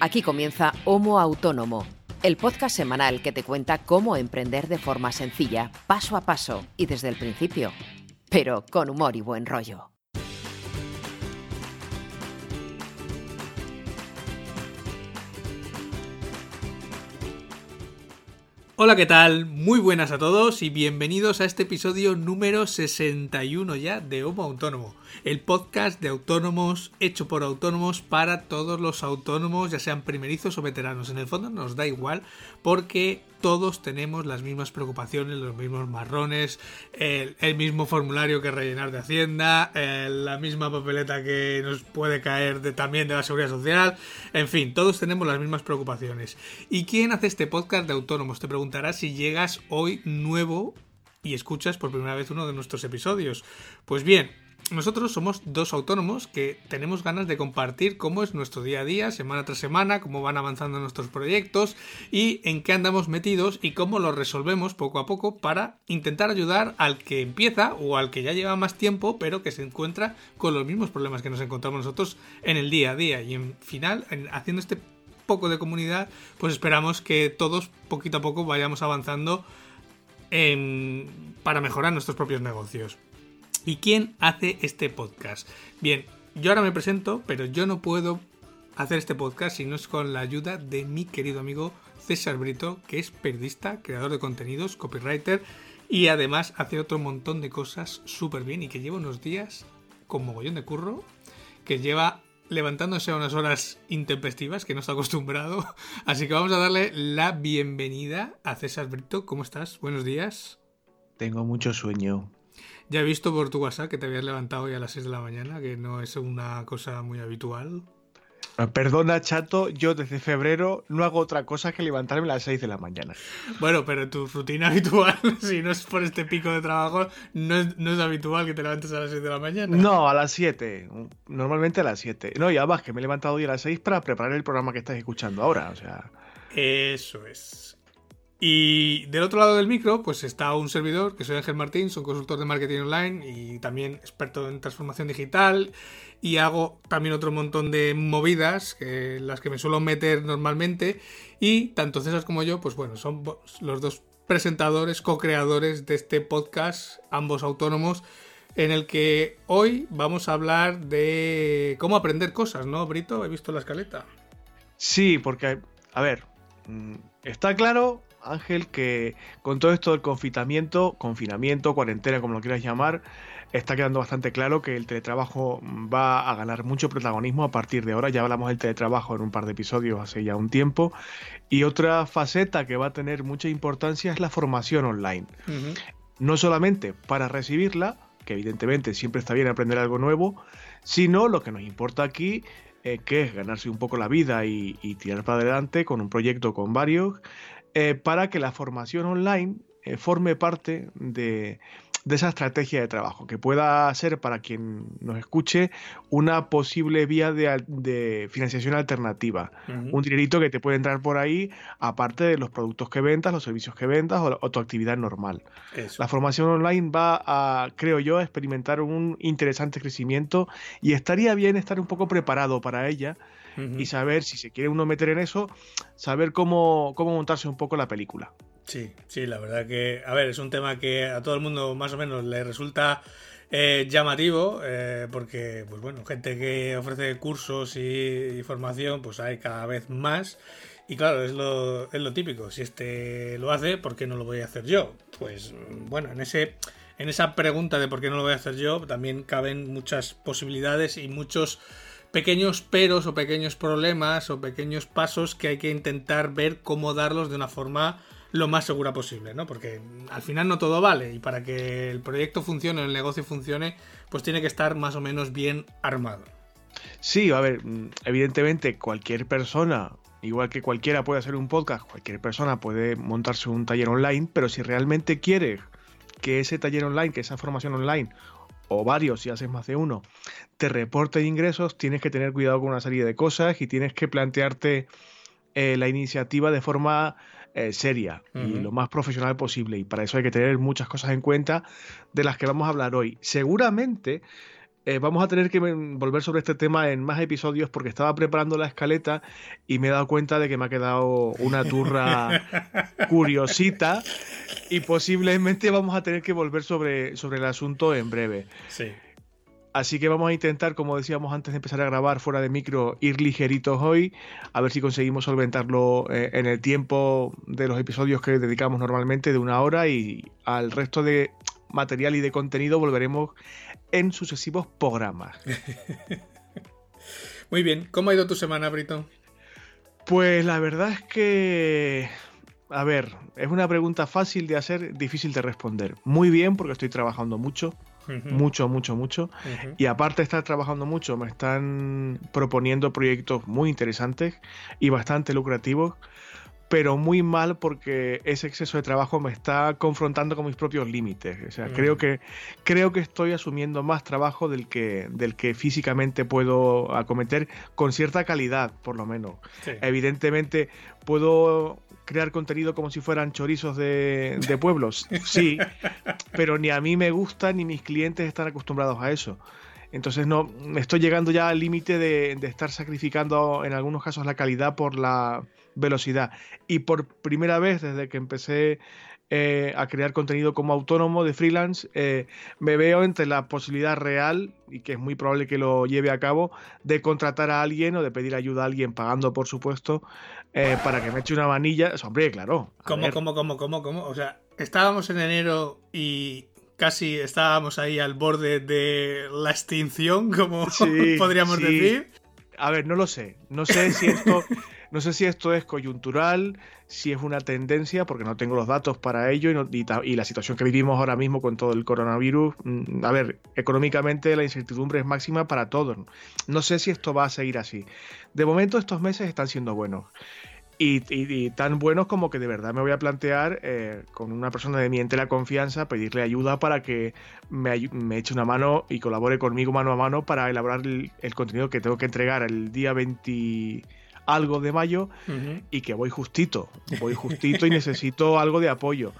Aquí comienza Homo Autónomo, el podcast semanal que te cuenta cómo emprender de forma sencilla, paso a paso y desde el principio, pero con humor y buen rollo. Hola, ¿qué tal? Muy buenas a todos y bienvenidos a este episodio número 61 ya de Homo Autónomo, el podcast de autónomos hecho por autónomos para todos los autónomos, ya sean primerizos o veteranos. En el fondo nos da igual porque todos tenemos las mismas preocupaciones, los mismos marrones, el, mismo formulario que rellenar de Hacienda, la misma papeleta que nos puede caer de, también de la Seguridad Social, en fin, todos tenemos las mismas preocupaciones. ¿Y quién hace este podcast de autónomos? Te preguntarás si llegas hoy nuevo y escuchas por primera vez uno de nuestros episodios. Pues bien, nosotros somos dos autónomos que tenemos ganas de compartir cómo es nuestro día a día, semana tras semana, cómo van avanzando nuestros proyectos y en qué andamos metidos y cómo lo resolvemos poco a poco para intentar ayudar al que empieza o al que ya lleva más tiempo pero que se encuentra con los mismos problemas que nos encontramos nosotros en el día a día. Y en final, haciendo este poco de comunidad, pues esperamos que todos poquito a poco vayamos avanzando para mejorar nuestros propios negocios. ¿Y quién hace este podcast? Bien, yo ahora me presento, pero yo no puedo hacer este podcast si no es con la ayuda de mi querido amigo César Brito, que es periodista, creador de contenidos, copywriter y además hace otro montón de cosas súper bien y que lleva unos días con mogollón de curro, que lleva levantándose a unas horas intempestivas que no está acostumbrado. Así que vamos a darle la bienvenida a César Brito. ¿Cómo estás? Buenos días. Tengo mucho sueño. Ya he visto por tu WhatsApp que te habías levantado hoy a las 6 de la mañana, que no es una cosa muy habitual. Ah, perdona, chato, yo desde febrero no hago otra cosa que levantarme a las 6 de la mañana. Bueno, pero tu rutina habitual, si no es por este pico de trabajo, no es, habitual que te levantes a las 6 de la mañana. No, a las 7. Normalmente a las 7. No, y además que me he levantado hoy a las 6 para preparar el programa que estás escuchando ahora, o sea. Eso es. Y del otro lado del micro, pues está un servidor, que soy Ángel Martín, soy consultor de marketing online y también experto en transformación digital. Y hago también otro montón de movidas, que las que me suelo meter normalmente. Y tanto César como yo, pues bueno, son los dos presentadores, co-creadores de este podcast, ambos autónomos, en el que hoy vamos a hablar de cómo aprender cosas, ¿no, Brito? He visto la escaleta. Sí, porque, a ver, mm, está claro Ángel, que con todo esto del confinamiento, confinamiento, cuarentena, como lo quieras llamar, está quedando bastante claro que el teletrabajo va a ganar mucho protagonismo a partir de ahora. Ya hablamos del teletrabajo en un par de episodios hace ya un tiempo. Y otra faceta que va a tener mucha importancia es la formación online. No solamente para recibirla, que evidentemente siempre está bien aprender algo nuevo, sino lo que nos importa aquí eh, que es ganarse un poco la vida y, y, tirar para adelante con un proyecto con varios, eh, para que la formación online eh, forme parte de, esa estrategia de trabajo, que pueda ser para quien nos escuche una posible vía de, financiación alternativa. Un dinerito que te puede entrar por ahí, aparte de los productos que ventas, los servicios que ventas o, tu actividad normal. La formación online va a, creo yo, a experimentar un interesante crecimiento y estaría bien estar un poco preparado para ella y saber si se quiere uno meter en eso, saber cómo, cómo montarse un poco la película. Sí, sí, la verdad que, a ver, es un tema que a todo el mundo más o menos le resulta eh, llamativo, eh, porque, pues bueno, gente que ofrece cursos y, formación, pues hay cada vez más. Y claro, es lo, es lo típico. Si este lo hace, ¿por qué no lo voy a hacer yo? Pues bueno, en ese en esa pregunta de por qué no lo voy a hacer yo, también caben muchas posibilidades y muchos pequeños peros o pequeños problemas o pequeños pasos que hay que intentar ver cómo darlos de una forma lo más segura posible, ¿no? Porque al final no todo vale y para que el proyecto funcione, el negocio funcione, pues tiene que estar más o menos bien armado. Sí, a ver, evidentemente cualquier persona, igual que cualquiera puede hacer un podcast, cualquier persona puede montarse un taller online, pero si realmente quiere que ese taller online, que esa formación online o varios si haces más de uno, te reporte ingresos, tienes que tener cuidado con una serie de cosas y tienes que plantearte eh, la iniciativa de forma eh, seria y lo más profesional posible. Y para eso hay que tener muchas cosas en cuenta de las que vamos a hablar hoy. Seguramente eh, vamos a tener que volver sobre este tema en más episodios porque estaba preparando la escaleta y me he dado cuenta de que me ha quedado una turra curiosita y posiblemente vamos a tener que volver sobre, sobre el asunto en breve. Sí. Así que vamos a intentar, como decíamos antes de empezar a grabar fuera de micro, ir ligeritos hoy, a ver si conseguimos solventarlo eh, en el tiempo de los episodios que dedicamos normalmente de una hora y al resto de material y de contenido volveremos en sucesivos programas. Muy bien, ¿cómo ha ido tu semana, Brito? Pues la verdad es que, a ver, es una pregunta fácil de hacer, difícil de responder. Muy bien, porque estoy trabajando mucho, mucho, mucho, mucho. Y aparte de estar trabajando mucho, me están proponiendo proyectos muy interesantes y bastante lucrativos pero muy mal porque ese exceso de trabajo me está confrontando con mis propios límites. O sea, creo, que, creo que estoy asumiendo más trabajo del que, del que físicamente puedo acometer con cierta calidad, por lo menos. Evidentemente, puedo crear contenido como si fueran chorizos de, de pueblos, sí, pero ni a mí me gusta ni mis clientes están acostumbrados a eso. Entonces no estoy llegando ya al límite de, de, estar sacrificando en algunos casos la calidad por la velocidad. Y por primera vez desde que empecé eh, a crear contenido como autónomo de freelance, eh, me veo entre la posibilidad real, y que es muy probable que lo lleve a cabo, de contratar a alguien o de pedir ayuda a alguien, pagando por supuesto, eh, para que me eche una manilla. Hombre, claro. ¿Cómo, cómo, cómo, cómo, cómo? O sea, estábamos en enero y casi estábamos ahí al borde de la extinción, como podríamos decir. A ver, no lo sé. No sé si esto, no sé si esto es coyuntural, si es una tendencia, porque no tengo los datos para ello y, la situación que vivimos ahora mismo con todo el coronavirus. Mm, a ver, económicamente la incertidumbre es máxima para todos. No sé si esto va a seguir así. De momento estos meses están siendo buenos. Y, tan buenos como que de verdad me voy a plantear eh, con una persona de mi entera confianza pedirle ayuda para que me, eche una mano y colabore conmigo mano a mano para elaborar el, contenido que tengo que entregar el día 20 algo de mayo y que voy justito, voy justito y necesito algo de apoyo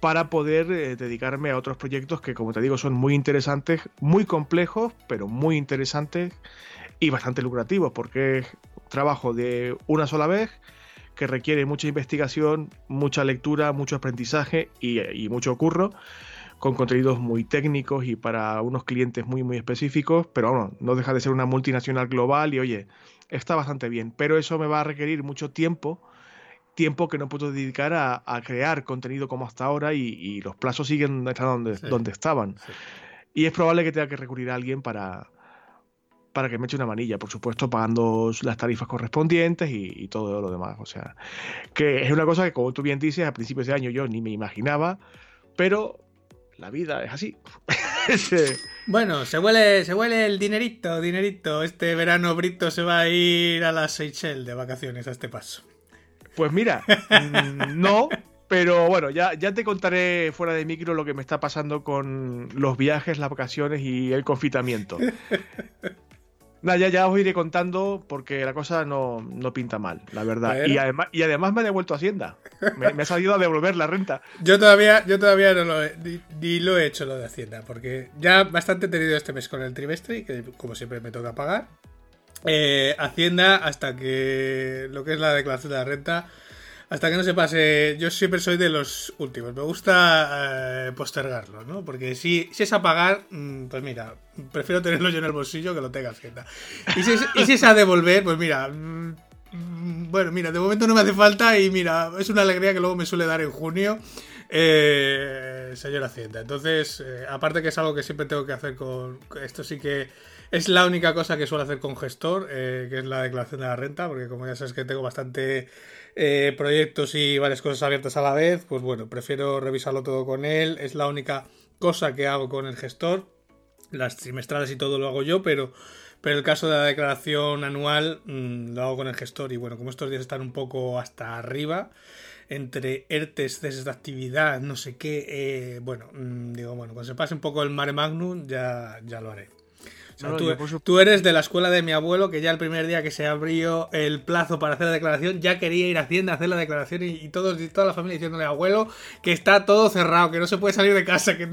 para poder eh, dedicarme a otros proyectos que como te digo son muy interesantes, muy complejos, pero muy interesantes y bastante lucrativos porque es trabajo de una sola vez que requiere mucha investigación, mucha lectura, mucho aprendizaje y, mucho curro, con contenidos muy técnicos y para unos clientes muy, muy específicos, pero bueno, no deja de ser una multinacional global y oye, está bastante bien, pero eso me va a requerir mucho tiempo, tiempo que no puedo dedicar a, crear contenido como hasta ahora y, los plazos siguen donde, donde estaban. Y es probable que tenga que recurrir a alguien para, para que me eche una manilla, por supuesto, pagando las tarifas correspondientes y, todo lo demás. O sea, que es una cosa que, como tú bien dices, a principios de año yo ni me imaginaba, pero la vida es así. bueno, se huele, se huele el dinerito, dinerito. Este verano Brito se va a ir a las Seychelles de vacaciones a este paso. Pues mira, mm, no, pero bueno, ya, ya te contaré fuera de micro lo que me está pasando con los viajes, las vacaciones y el confitamiento. Nada, ya, ya os iré contando porque la cosa no, pinta mal, la verdad. Y, además, y además me ha devuelto Hacienda. Me, ha salido a devolver la renta. Yo todavía, yo todavía no lo he, ni, lo he hecho lo de Hacienda, porque ya bastante he tenido este mes con el trimestre, que como siempre me toca pagar. Eh, Hacienda, hasta que lo que es la declaración de la renta, hasta que no se pase. Yo siempre soy de los últimos. Me gusta eh, postergarlo, ¿no? Porque si, si es a pagar, mm, pues mira, prefiero tenerlo yo en el bolsillo que lo tenga Hacienda. Y si es, a devolver, pues mira. Mm, bueno, mira, de momento no me hace falta y mira, es una alegría que luego me suele dar en junio. Eh, señor Hacienda. Entonces, eh, aparte que es algo que siempre tengo que hacer con. Esto sí que es la única cosa que suelo hacer con gestor, que es la declaración de la renta, porque como ya sabes que tengo bastante eh, proyectos y varias cosas abiertas a la vez, pues bueno, prefiero revisarlo todo con él. Es la única cosa que hago con el gestor. Las trimestrales y todo lo hago yo, pero, pero el caso de la declaración anual mm, lo hago con el gestor. Y bueno, como estos días están un poco hasta arriba, entre ERTES, ceses de actividad, no sé qué, eh, bueno, mm, digo, bueno, cuando se pase un poco el mare magnum, ya, ya lo haré tú, eres de la escuela de mi abuelo que ya el primer día que se abrió el plazo para hacer la declaración ya quería ir a Hacienda a hacer la declaración y, todos, toda la familia diciéndole abuelo que está todo cerrado, que no se puede salir de casa. Que...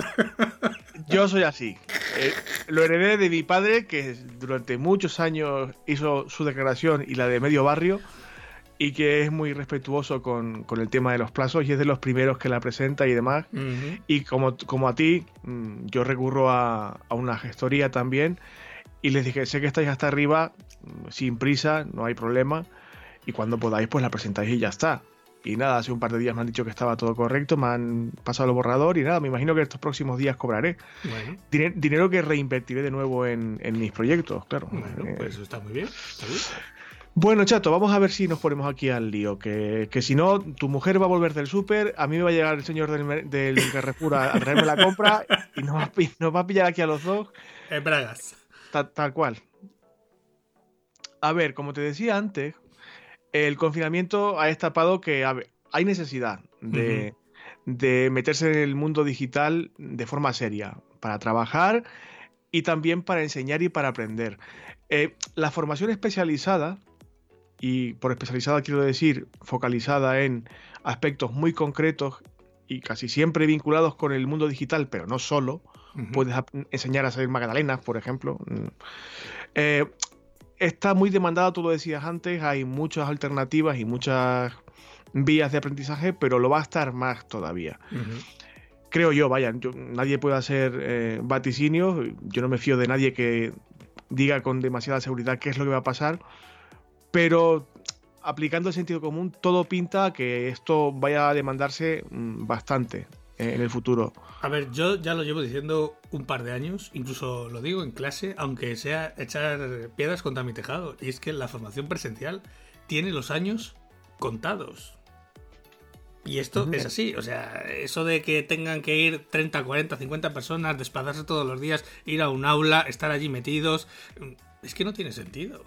Yo soy así. Eh, lo heredé de mi padre, que durante muchos años hizo su declaración y la de medio barrio, y que es muy respetuoso con, el tema de los plazos y es de los primeros que la presenta y demás. Y como, como a ti, mm, yo recurro a, a, una gestoría también y les dije, sé que estáis hasta arriba, mm, sin prisa, no hay problema, y cuando podáis pues la presentáis y ya está. Y nada, hace un par de días me han dicho que estaba todo correcto, me han pasado el borrador y nada, me imagino que estos próximos días cobraré. Dinero que reinvertiré de nuevo en, mis proyectos, claro. Bueno, eh, pues eso está muy bien, Bueno, chato, vamos a ver si nos ponemos aquí al lío. Que, si no, tu mujer va a volver del súper, a mí me va a llegar el señor del, del Carrefour a, traerme la compra y nos va, nos va, a pillar aquí a los dos. En Bragas. Tal, cual. A ver, como te decía antes, el confinamiento ha destapado que hay necesidad de, meterse en el mundo digital de forma seria, para trabajar y también para enseñar y para aprender. Eh, la formación especializada, y por especializada quiero decir focalizada en aspectos muy concretos y casi siempre vinculados con el mundo digital, pero no solo, puedes enseñar a hacer magdalenas, por ejemplo. Mm. Eh, está muy demandada, tú lo decías antes, hay muchas alternativas y muchas vías de aprendizaje, pero lo va a estar más todavía. Creo yo, vaya, nadie puede hacer eh, vaticinios, yo no me fío de nadie que diga con demasiada seguridad qué es lo que va a pasar, pero aplicando el sentido común, todo pinta que esto vaya a demandarse mm, bastante en el futuro. A ver, yo ya lo llevo diciendo un par de años, incluso lo digo en clase, aunque sea echar piedras contra mi tejado, y es que la formación presencial tiene los años contados. Y esto es así, o sea, eso de que tengan que ir 30, 40, 50 personas, desplazarse todos los días, ir a un aula, estar allí metidos, es que no tiene sentido.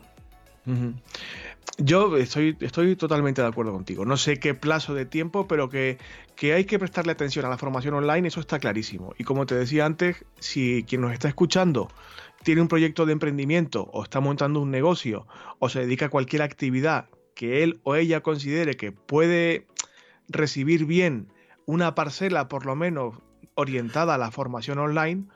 Yo estoy, estoy totalmente de acuerdo contigo. No sé qué plazo de tiempo, pero que, que, hay que prestarle atención a la formación online, eso está clarísimo. Y como te decía antes, si quien nos está escuchando tiene un proyecto de emprendimiento o está montando un negocio o se dedica a cualquier actividad que él o ella considere que puede recibir bien una parcela por lo menos orientada a la formación online,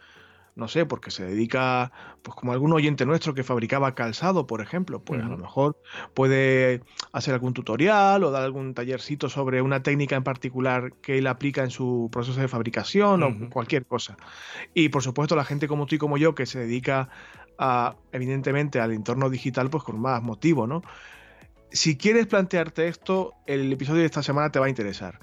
no sé, porque se dedica, pues como algún oyente nuestro que fabricaba calzado, por ejemplo, pues a lo mejor puede hacer algún tutorial o dar algún tallercito sobre una técnica en particular que él aplica en su proceso de fabricación o cualquier cosa. Y por supuesto la gente como tú y como yo que se dedica a, evidentemente al entorno digital, pues con más motivo, ¿no? Si quieres plantearte esto, el episodio de esta semana te va a interesar.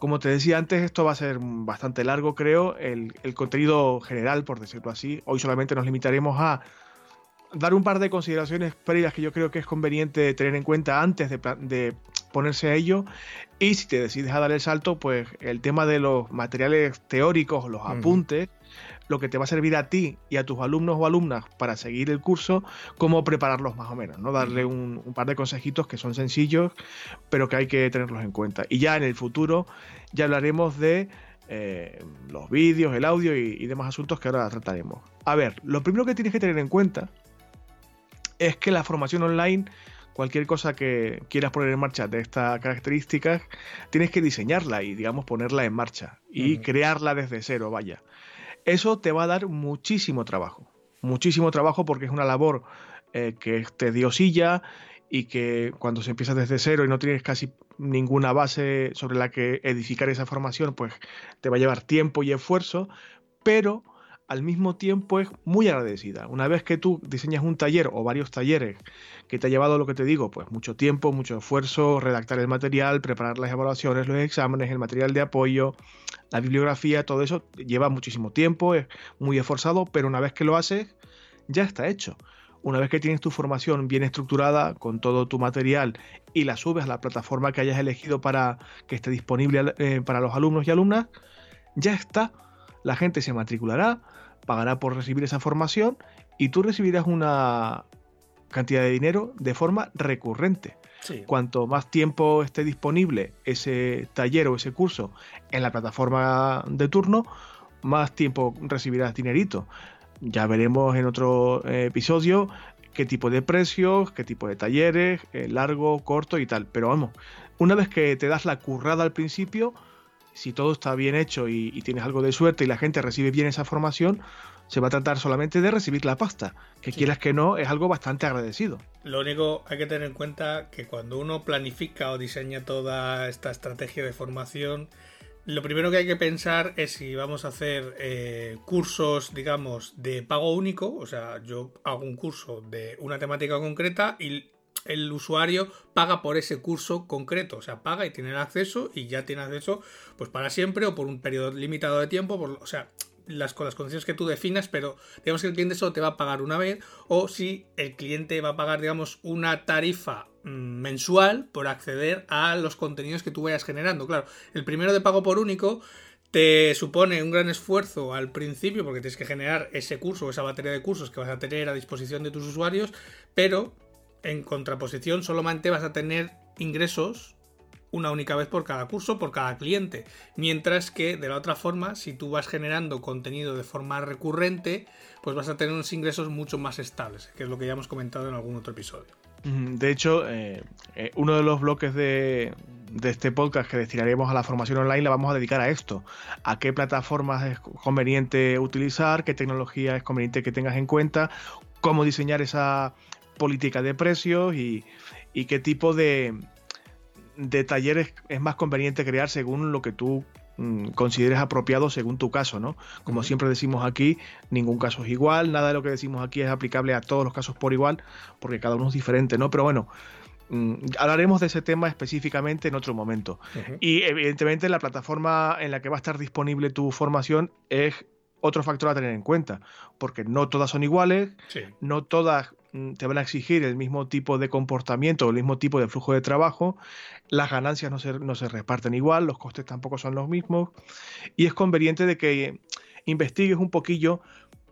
Como te decía antes, esto va a ser bastante largo, creo, el, contenido general, por decirlo así. Hoy solamente nos limitaremos a dar un par de consideraciones previas que yo creo que es conveniente tener en cuenta antes de, ponerse a ello. Y si te decides a dar el salto, pues el tema de los materiales teóricos, los apuntes, lo que te va a servir a ti y a tus alumnos o alumnas para seguir el curso, cómo prepararlos más o menos, ¿no? Darle un, par de consejitos que son sencillos, pero que hay que tenerlos en cuenta. Y ya en el futuro ya hablaremos de eh, los vídeos, el audio y, y demás asuntos que ahora trataremos. A ver, lo primero que tienes que tener en cuenta es que la formación online cualquier cosa que quieras poner en marcha de estas características, tienes que diseñarla y, digamos, ponerla en marcha y crearla desde cero, vaya. Eso te va a dar muchísimo trabajo, muchísimo trabajo porque es una labor eh, que es tediosilla y que cuando se empieza desde cero y no tienes casi ninguna base sobre la que edificar esa formación, pues te va a llevar tiempo y esfuerzo, pero al mismo tiempo es muy agradecida. Una vez que tú diseñas un taller o varios talleres que te ha llevado lo que te digo, pues mucho tiempo, mucho esfuerzo, redactar el material, preparar las evaluaciones, los exámenes, el material de apoyo, la bibliografía, todo eso lleva muchísimo tiempo, es muy esforzado, pero una vez que lo haces, ya está hecho. Una vez que tienes tu formación bien estructurada con todo tu material y la subes a la plataforma que hayas elegido para que esté disponible eh, para los alumnos y alumnas, ya está. La gente se matriculará, pagará por recibir esa formación y tú recibirás una cantidad de dinero de forma recurrente. Cuanto más tiempo esté disponible ese taller o ese curso en la plataforma de turno, más tiempo recibirás dinerito. Ya veremos en otro eh, episodio qué tipo de precios, qué tipo de talleres, eh, largo, corto y tal. Pero vamos, una vez que te das la currada al principio, si todo está bien hecho y, tienes algo de suerte y la gente recibe bien esa formación, se va a tratar solamente de recibir la pasta. Que quieras que no, es algo bastante agradecido. Lo único hay que tener en cuenta que cuando uno planifica o diseña toda esta estrategia de formación, lo primero que hay que pensar es si vamos a hacer eh, cursos, digamos, de pago único, o sea, yo hago un curso de una temática concreta y el usuario paga por ese curso concreto, o sea, paga y tiene el acceso y ya tiene acceso pues para siempre o por un periodo limitado de tiempo, o sea, las, con las condiciones que tú definas, pero digamos que el cliente solo te va a pagar una vez o si el cliente va a pagar, digamos, una tarifa mm, mensual por acceder a los contenidos que tú vayas generando. Claro, el primero de pago por único te supone un gran esfuerzo al principio porque tienes que generar ese curso esa batería de cursos que vas a tener a disposición de tus usuarios, pero en contraposición solamente vas a tener ingresos una única vez por cada curso, por cada cliente. Mientras que de la otra forma, si tú vas generando contenido de forma recurrente, pues vas a tener unos ingresos mucho más estables, que es lo que ya hemos comentado en algún otro episodio. De hecho, eh, eh, uno de los bloques de, este podcast que destinaremos a la formación online la vamos a dedicar a esto, a qué plataformas es conveniente utilizar, qué tecnología es conveniente que tengas en cuenta, cómo diseñar esa política de precios y qué tipo de, de talleres es más conveniente crear según lo que tú mm, consideres apropiado según tu caso, ¿no? Como siempre decimos aquí, ningún caso es igual, nada de lo que decimos aquí es aplicable a todos los casos por igual, porque cada uno es diferente, ¿no? Pero bueno, mm, hablaremos de ese tema específicamente en otro momento. Y evidentemente la plataforma en la que va a estar disponible tu formación es otro factor a tener en cuenta, porque no todas son iguales, no todas Mm, te van a exigir el mismo tipo de comportamiento o el mismo tipo de flujo de trabajo, las ganancias no se, no se reparten igual, los costes tampoco son los mismos, y es conveniente de que investigues un poquillo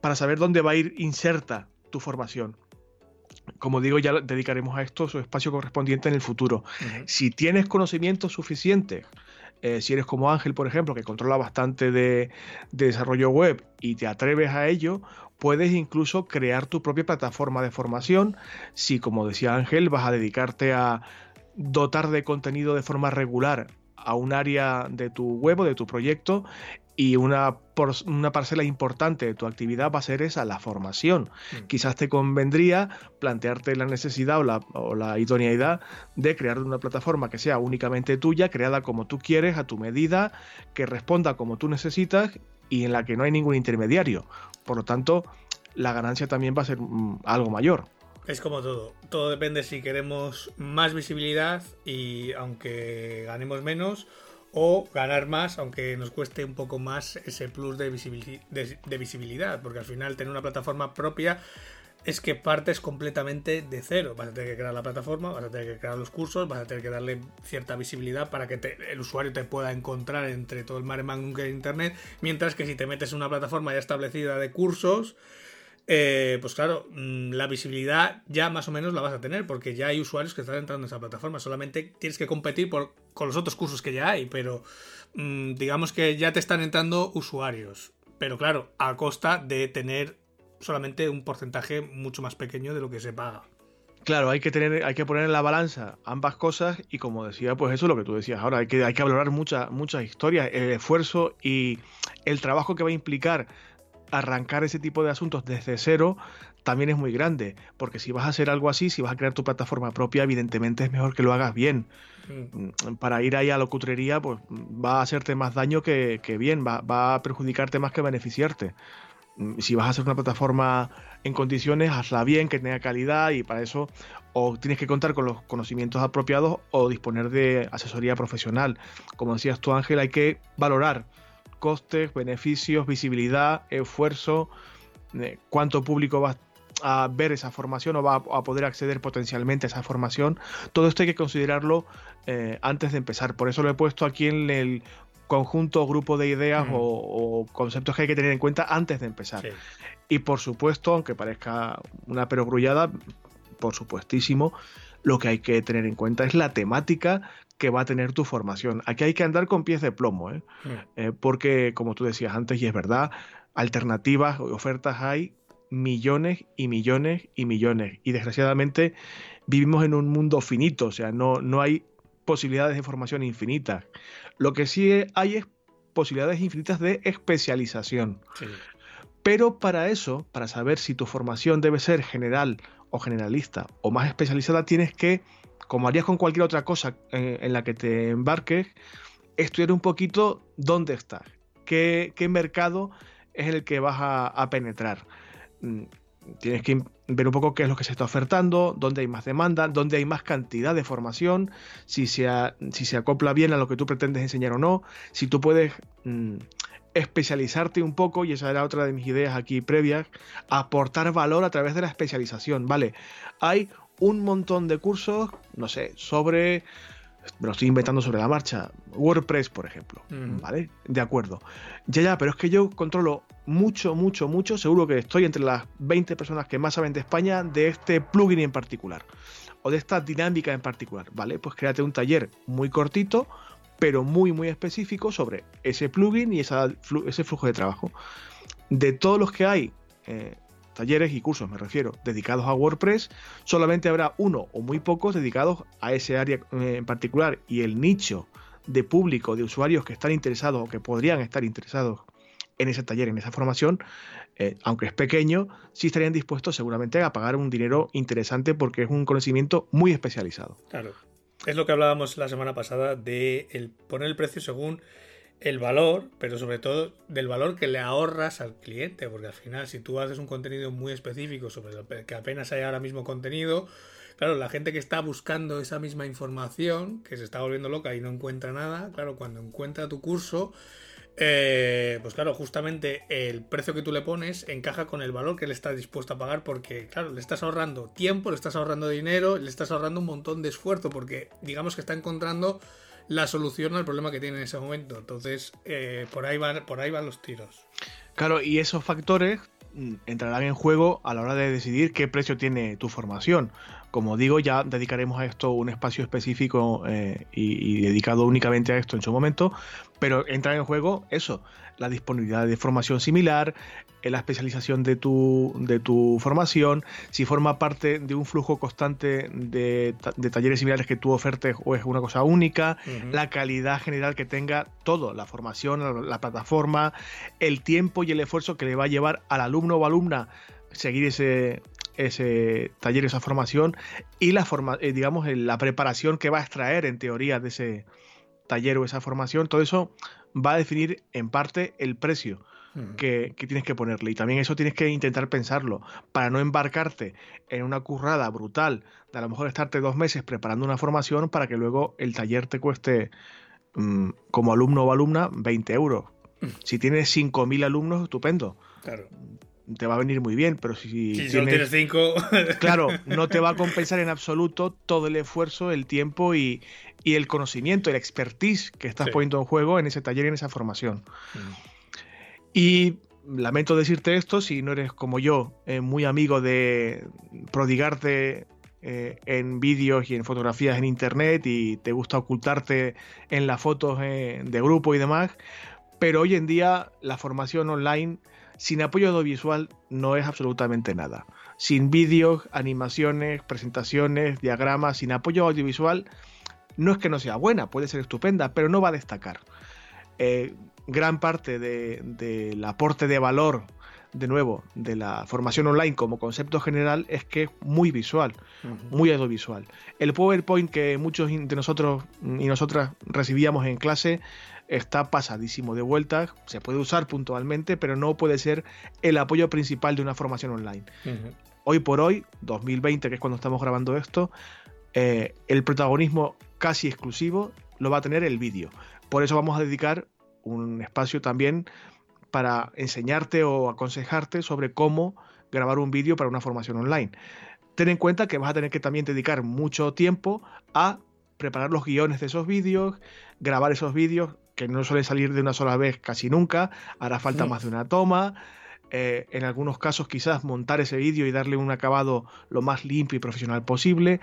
para saber dónde va a ir inserta tu formación. Como digo, ya dedicaremos a esto su espacio correspondiente en el futuro. Si tienes conocimientos suficientes, eh, si eres como Ángel, por ejemplo, que controla bastante de, desarrollo web y te atreves a ello, puedes incluso crear tu propia plataforma de formación. Si, como decía Ángel, vas a dedicarte a dotar de contenido de forma regular a un área de tu web o de tu proyecto y una, una parcela importante de tu actividad va a ser esa, la formación. Mm. Quizás te convendría plantearte la necesidad o la, o la, idoneidad de crear una plataforma que sea únicamente tuya, creada como tú quieres, a tu medida, que responda como tú necesitas y en la que no hay ningún intermediario. Por lo tanto, la ganancia también va a ser mm, algo mayor. Es como todo. Todo depende si queremos más visibilidad y aunque ganemos menos o ganar más, aunque nos cueste un poco más ese plus de, visibilidad, porque al final tener una plataforma propia es que partes completamente de cero. Vas a tener que crear la plataforma, vas a tener que crear los cursos, vas a tener que darle cierta visibilidad para que el usuario te pueda encontrar entre todo el mare magnum que es Internet, mientras que si te metes en una plataforma ya establecida de cursos, eh, pues claro, mm, la visibilidad ya más o menos la vas a tener, porque ya hay usuarios que están entrando en esa plataforma. Solamente tienes que competir por, con los otros cursos que ya hay, pero mm, digamos que ya te están entrando usuarios. Pero claro, a costa de tener solamente un porcentaje mucho más pequeño de lo que se paga. Claro, hay que tener, hay que poner en la balanza ambas cosas y como decía, pues eso es lo que tú decías. Ahora hay que, hay que valorar muchas muchas historias, el esfuerzo y el trabajo que va a implicar arrancar ese tipo de asuntos desde cero también es muy grande, porque si vas a hacer algo así, si vas a crear tu plataforma propia, evidentemente es mejor que lo hagas bien. Mm. Para ir ahí a la cutrería, pues va a hacerte más daño que, bien, va, va, a perjudicarte más que beneficiarte. Mm, si vas a hacer una plataforma en condiciones, hazla bien, que tenga calidad y para eso o tienes que contar con los conocimientos apropiados o disponer de asesoría profesional. Como decías tú, Ángel, hay que valorar costes, beneficios, visibilidad, esfuerzo, eh, cuánto público va a ver esa formación o va a poder acceder potencialmente a esa formación. Todo esto hay que considerarlo eh, antes de empezar. Por eso lo he puesto aquí en el conjunto grupo de ideas o, conceptos que hay que tener en cuenta antes de empezar. Y por supuesto, aunque parezca una perogrullada, por supuestísimo, lo que hay que tener en cuenta es la temática que va a tener tu formación. Aquí hay que andar con pies de plomo, ¿eh? Mm. Eh, porque como tú decías antes, y es verdad, alternativas, ofertas hay millones y millones y millones. Y desgraciadamente vivimos en un mundo finito, o sea, no, no hay posibilidades de formación infinitas. Lo que sí hay es posibilidades infinitas de especialización. Pero para eso, para saber si tu formación debe ser general o generalista o más especializada, tienes que, como harías con cualquier otra cosa eh, en, la que te embarques, estudiar un poquito dónde estás, qué, mercado es el que vas a penetrar. Mm, tienes que ver un poco qué es lo que se está ofertando, dónde hay más demanda, dónde hay más cantidad de formación, si se, acopla bien a lo que tú pretendes enseñar o no, si tú puedes mm, especializarte un poco, y esa era otra de mis ideas aquí previas, aportar valor a través de la especialización, ¿vale? Hay un montón de cursos, no sé, sobre me lo estoy inventando sobre la marcha. WordPress, por ejemplo. ¿Vale? De acuerdo. Ya, ya, pero es que yo controlo mucho, mucho, mucho. Seguro que estoy entre las 20 personas que más saben de España de este plugin en particular. O de esta dinámica en particular. ¿Vale? Pues créate un taller muy cortito, pero muy, muy específico sobre ese plugin y ese flujo de trabajo. De todos los que hay, eh, talleres y cursos, me refiero, dedicados a WordPress, solamente habrá uno o muy pocos dedicados a ese área eh, en particular y el nicho de público, de usuarios que están interesados o que podrían estar interesados en ese taller, en esa formación, eh, aunque es pequeño, sí estarían dispuestos seguramente a pagar un dinero interesante porque es un conocimiento muy especializado. Claro. Es lo que hablábamos la semana pasada de el poner el precio según el valor, pero sobre todo del valor que le ahorras al cliente, porque al final si tú haces un contenido muy específico sobre lo que apenas hay ahora mismo contenido, claro, la gente que está buscando esa misma información, que se está volviendo loca y no encuentra nada, claro, cuando encuentra tu curso, eh, pues claro, justamente el precio que tú le pones encaja con el valor que le estás dispuesto a pagar porque, claro, le estás ahorrando tiempo, le estás ahorrando dinero, le estás ahorrando un montón de esfuerzo porque digamos que está encontrando la solución al problema que tiene en ese momento. Entonces, eh, por, ahí van, por ahí van los tiros. Claro, y esos factores mm, entrarán en juego a la hora de decidir qué precio tiene tu formación. Como digo, ya dedicaremos a esto un espacio específico eh, y, dedicado únicamente a esto en su momento, pero entra en juego eso, la disponibilidad de formación similar, eh, la especialización de tu, de tu formación, si forma parte de un flujo constante de, talleres similares que tú ofertes o es una cosa única, la calidad general que tenga todo, la formación, la, plataforma, el tiempo y el esfuerzo que le va a llevar al alumno o alumna seguir ese, ese taller, esa formación y la forma, eh, digamos, la preparación que va a extraer en teoría de ese taller o esa formación, todo eso va a definir en parte el precio que, tienes que ponerle. Y también eso tienes que intentar pensarlo para no embarcarte en una currada brutal de a lo mejor estarte dos meses preparando una formación para que luego el taller te cueste mm, como alumno o alumna 20 euros. Mm. Si tienes 5.000 alumnos, estupendo. Claro te va a venir muy bien, pero si, si tienes, cinco... claro, no te va a compensar en absoluto todo el esfuerzo, el tiempo y, el conocimiento, el expertise que estás poniendo en juego en ese taller y en esa formación. Mm. Y lamento decirte esto, si no eres como yo, eh, muy amigo de prodigarte eh, en vídeos y en fotografías en internet y te gusta ocultarte en las fotos eh, de grupo y demás, pero hoy en día la formación online sin apoyo audiovisual no es absolutamente nada. Sin vídeos, animaciones, presentaciones, diagramas, sin apoyo audiovisual, no es que no sea buena, puede ser estupenda, pero no va a destacar. Eh, gran parte del aporte de valor, de nuevo, de la formación online como concepto general es que es muy visual, muy audiovisual. El PowerPoint que muchos de nosotros y nosotras recibíamos en clase está pasadísimo de vueltas, se puede usar puntualmente, pero no puede ser el apoyo principal de una formación online. Hoy por hoy, 2020, que es cuando estamos grabando esto, eh, el protagonismo casi exclusivo lo va a tener el vídeo. Por eso vamos a dedicar un espacio también para enseñarte o aconsejarte sobre cómo grabar un vídeo para una formación online. Ten en cuenta que vas a tener que también dedicar mucho tiempo a preparar los guiones de esos vídeos, grabar esos vídeos, que no suele salir de una sola vez casi nunca, hará falta más de una toma. Eh, en algunos casos quizás montar ese vídeo y darle un acabado lo más limpio y profesional posible.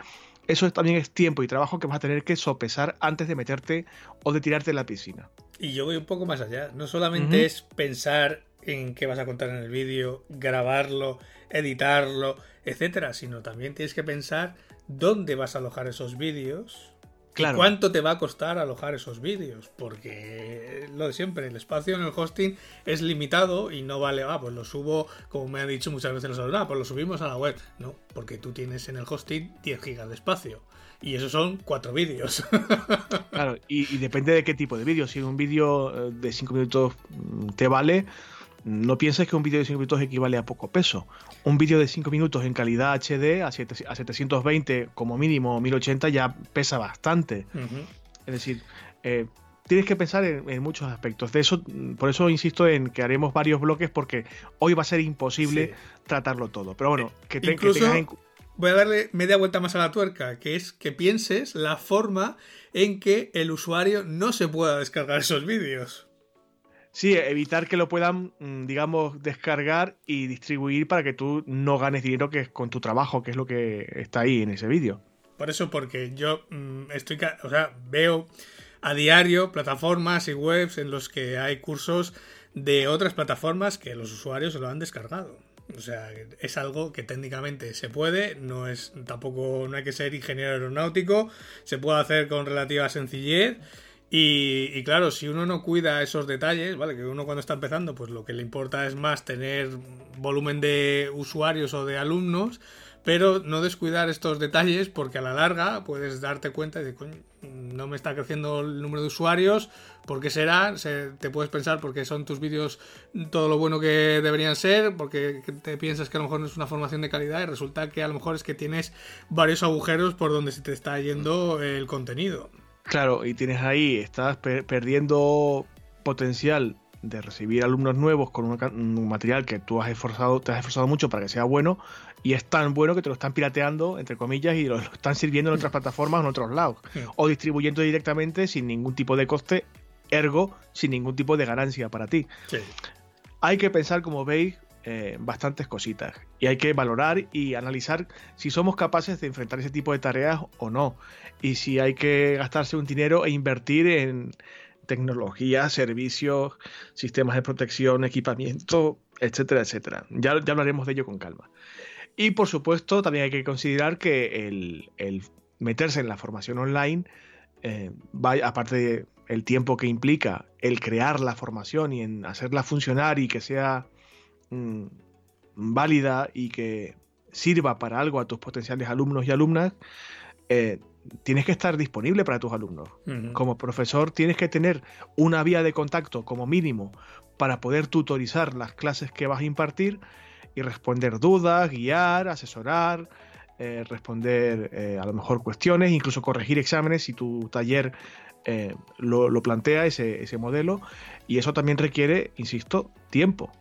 Eso también es tiempo y trabajo que vas a tener que sopesar antes de meterte o de tirarte en la piscina. Y yo voy un poco más allá. No solamente es pensar en qué vas a contar en el vídeo, grabarlo, editarlo, etcétera, sino también tienes que pensar dónde vas a alojar esos vídeos Claro. ¿Cuánto te va a costar alojar esos vídeos? Porque lo de siempre, el espacio en el hosting es limitado y no vale, ah, pues lo subo, como me han dicho muchas veces los ah, pues lo subimos a la web. No, porque tú tienes en el hosting 10 gigas de espacio. Y esos son cuatro vídeos. claro, y, y, depende de qué tipo de vídeo. Si un vídeo eh, de 5 minutos mm, te vale, no pienses que un vídeo de 5 minutos equivale a poco peso. Un vídeo de 5 minutos en calidad HD a, 720 como mínimo 1080 ya pesa bastante. Es decir, eh, tienes que pensar en, muchos aspectos. De eso, por eso insisto en que haremos varios bloques porque hoy va a ser imposible tratarlo todo. Pero bueno, que, te, Incluso... Voy a darle media vuelta más a la tuerca, que es que pienses la forma en que el usuario no se pueda descargar esos vídeos. Sí, evitar que lo puedan, mm, digamos, descargar y distribuir para que tú no ganes dinero que es con tu trabajo, que es lo que está ahí en ese vídeo. Por eso, porque yo mm, estoy, o sea, veo a diario plataformas y webs en los que hay cursos de otras plataformas que los usuarios lo han descargado. O sea, es algo que técnicamente se puede, no es tampoco no hay que ser ingeniero aeronáutico, se puede hacer con relativa sencillez y, claro, si uno no cuida esos detalles, ¿vale? Que uno cuando está empezando, pues lo que le importa es más tener volumen de usuarios o de alumnos, pero no descuidar estos detalles porque a la larga puedes darte cuenta de que no me está creciendo el número de usuarios, ¿por qué será? te puedes pensar porque son tus vídeos todo lo bueno que deberían ser, porque te piensas que a lo mejor no es una formación de calidad y resulta que a lo mejor es que tienes varios agujeros por donde se te está yendo el contenido. Claro, y tienes ahí, estás perdiendo potencial de recibir alumnos nuevos con un, material que tú has esforzado, te has esforzado mucho para que sea bueno, y es tan bueno que te lo están pirateando, entre comillas, y lo, están sirviendo en otras plataformas o en otros lados, o distribuyendo directamente sin ningún tipo de coste, ergo sin ningún tipo de ganancia para ti. Hay que pensar, como veis, eh, bastantes cositas. Y hay que valorar y analizar si somos capaces de enfrentar ese tipo de tareas o no. Y si hay que gastarse un dinero e invertir en tecnología, servicios, sistemas de protección, equipamiento, etcétera, etcétera. Ya, ya hablaremos de ello con calma. Y por supuesto, también hay que considerar que el, meterse en la formación online, eh, aparte del tiempo que implica el crear la formación y en hacerla funcionar y que sea Mm, válida y que sirva para algo a tus potenciales alumnos y alumnas, eh, tienes que estar disponible para tus alumnos. Como profesor tienes que tener una vía de contacto como mínimo para poder tutorizar las clases que vas a impartir y responder dudas, guiar, asesorar, eh, responder eh, a lo mejor cuestiones, incluso corregir exámenes si tu taller lo, plantea ese, ese modelo. Y eso también requiere, insisto, tiempo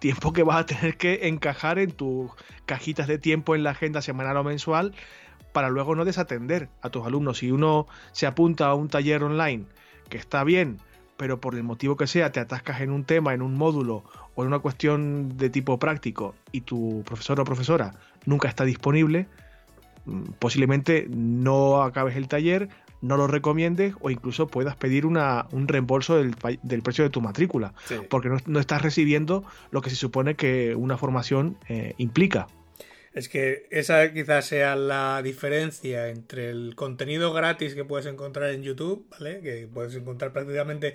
tiempo que vas a tener que encajar en tus cajitas de tiempo en la agenda semanal o mensual para luego no desatender a tus alumnos. Si uno se apunta a un taller online que está bien, pero por el motivo que sea te atascas en un tema, en un módulo o en una cuestión de tipo práctico y tu profesor o profesora nunca está disponible, mm, posiblemente no acabes el taller, no lo recomiendes o incluso puedas pedir una, un reembolso del, precio de tu matrícula, porque no, estás recibiendo lo que se supone que una formación eh, implica. Es que esa quizás sea la diferencia entre el contenido gratis que puedes encontrar en YouTube, ¿vale? Que puedes encontrar prácticamente,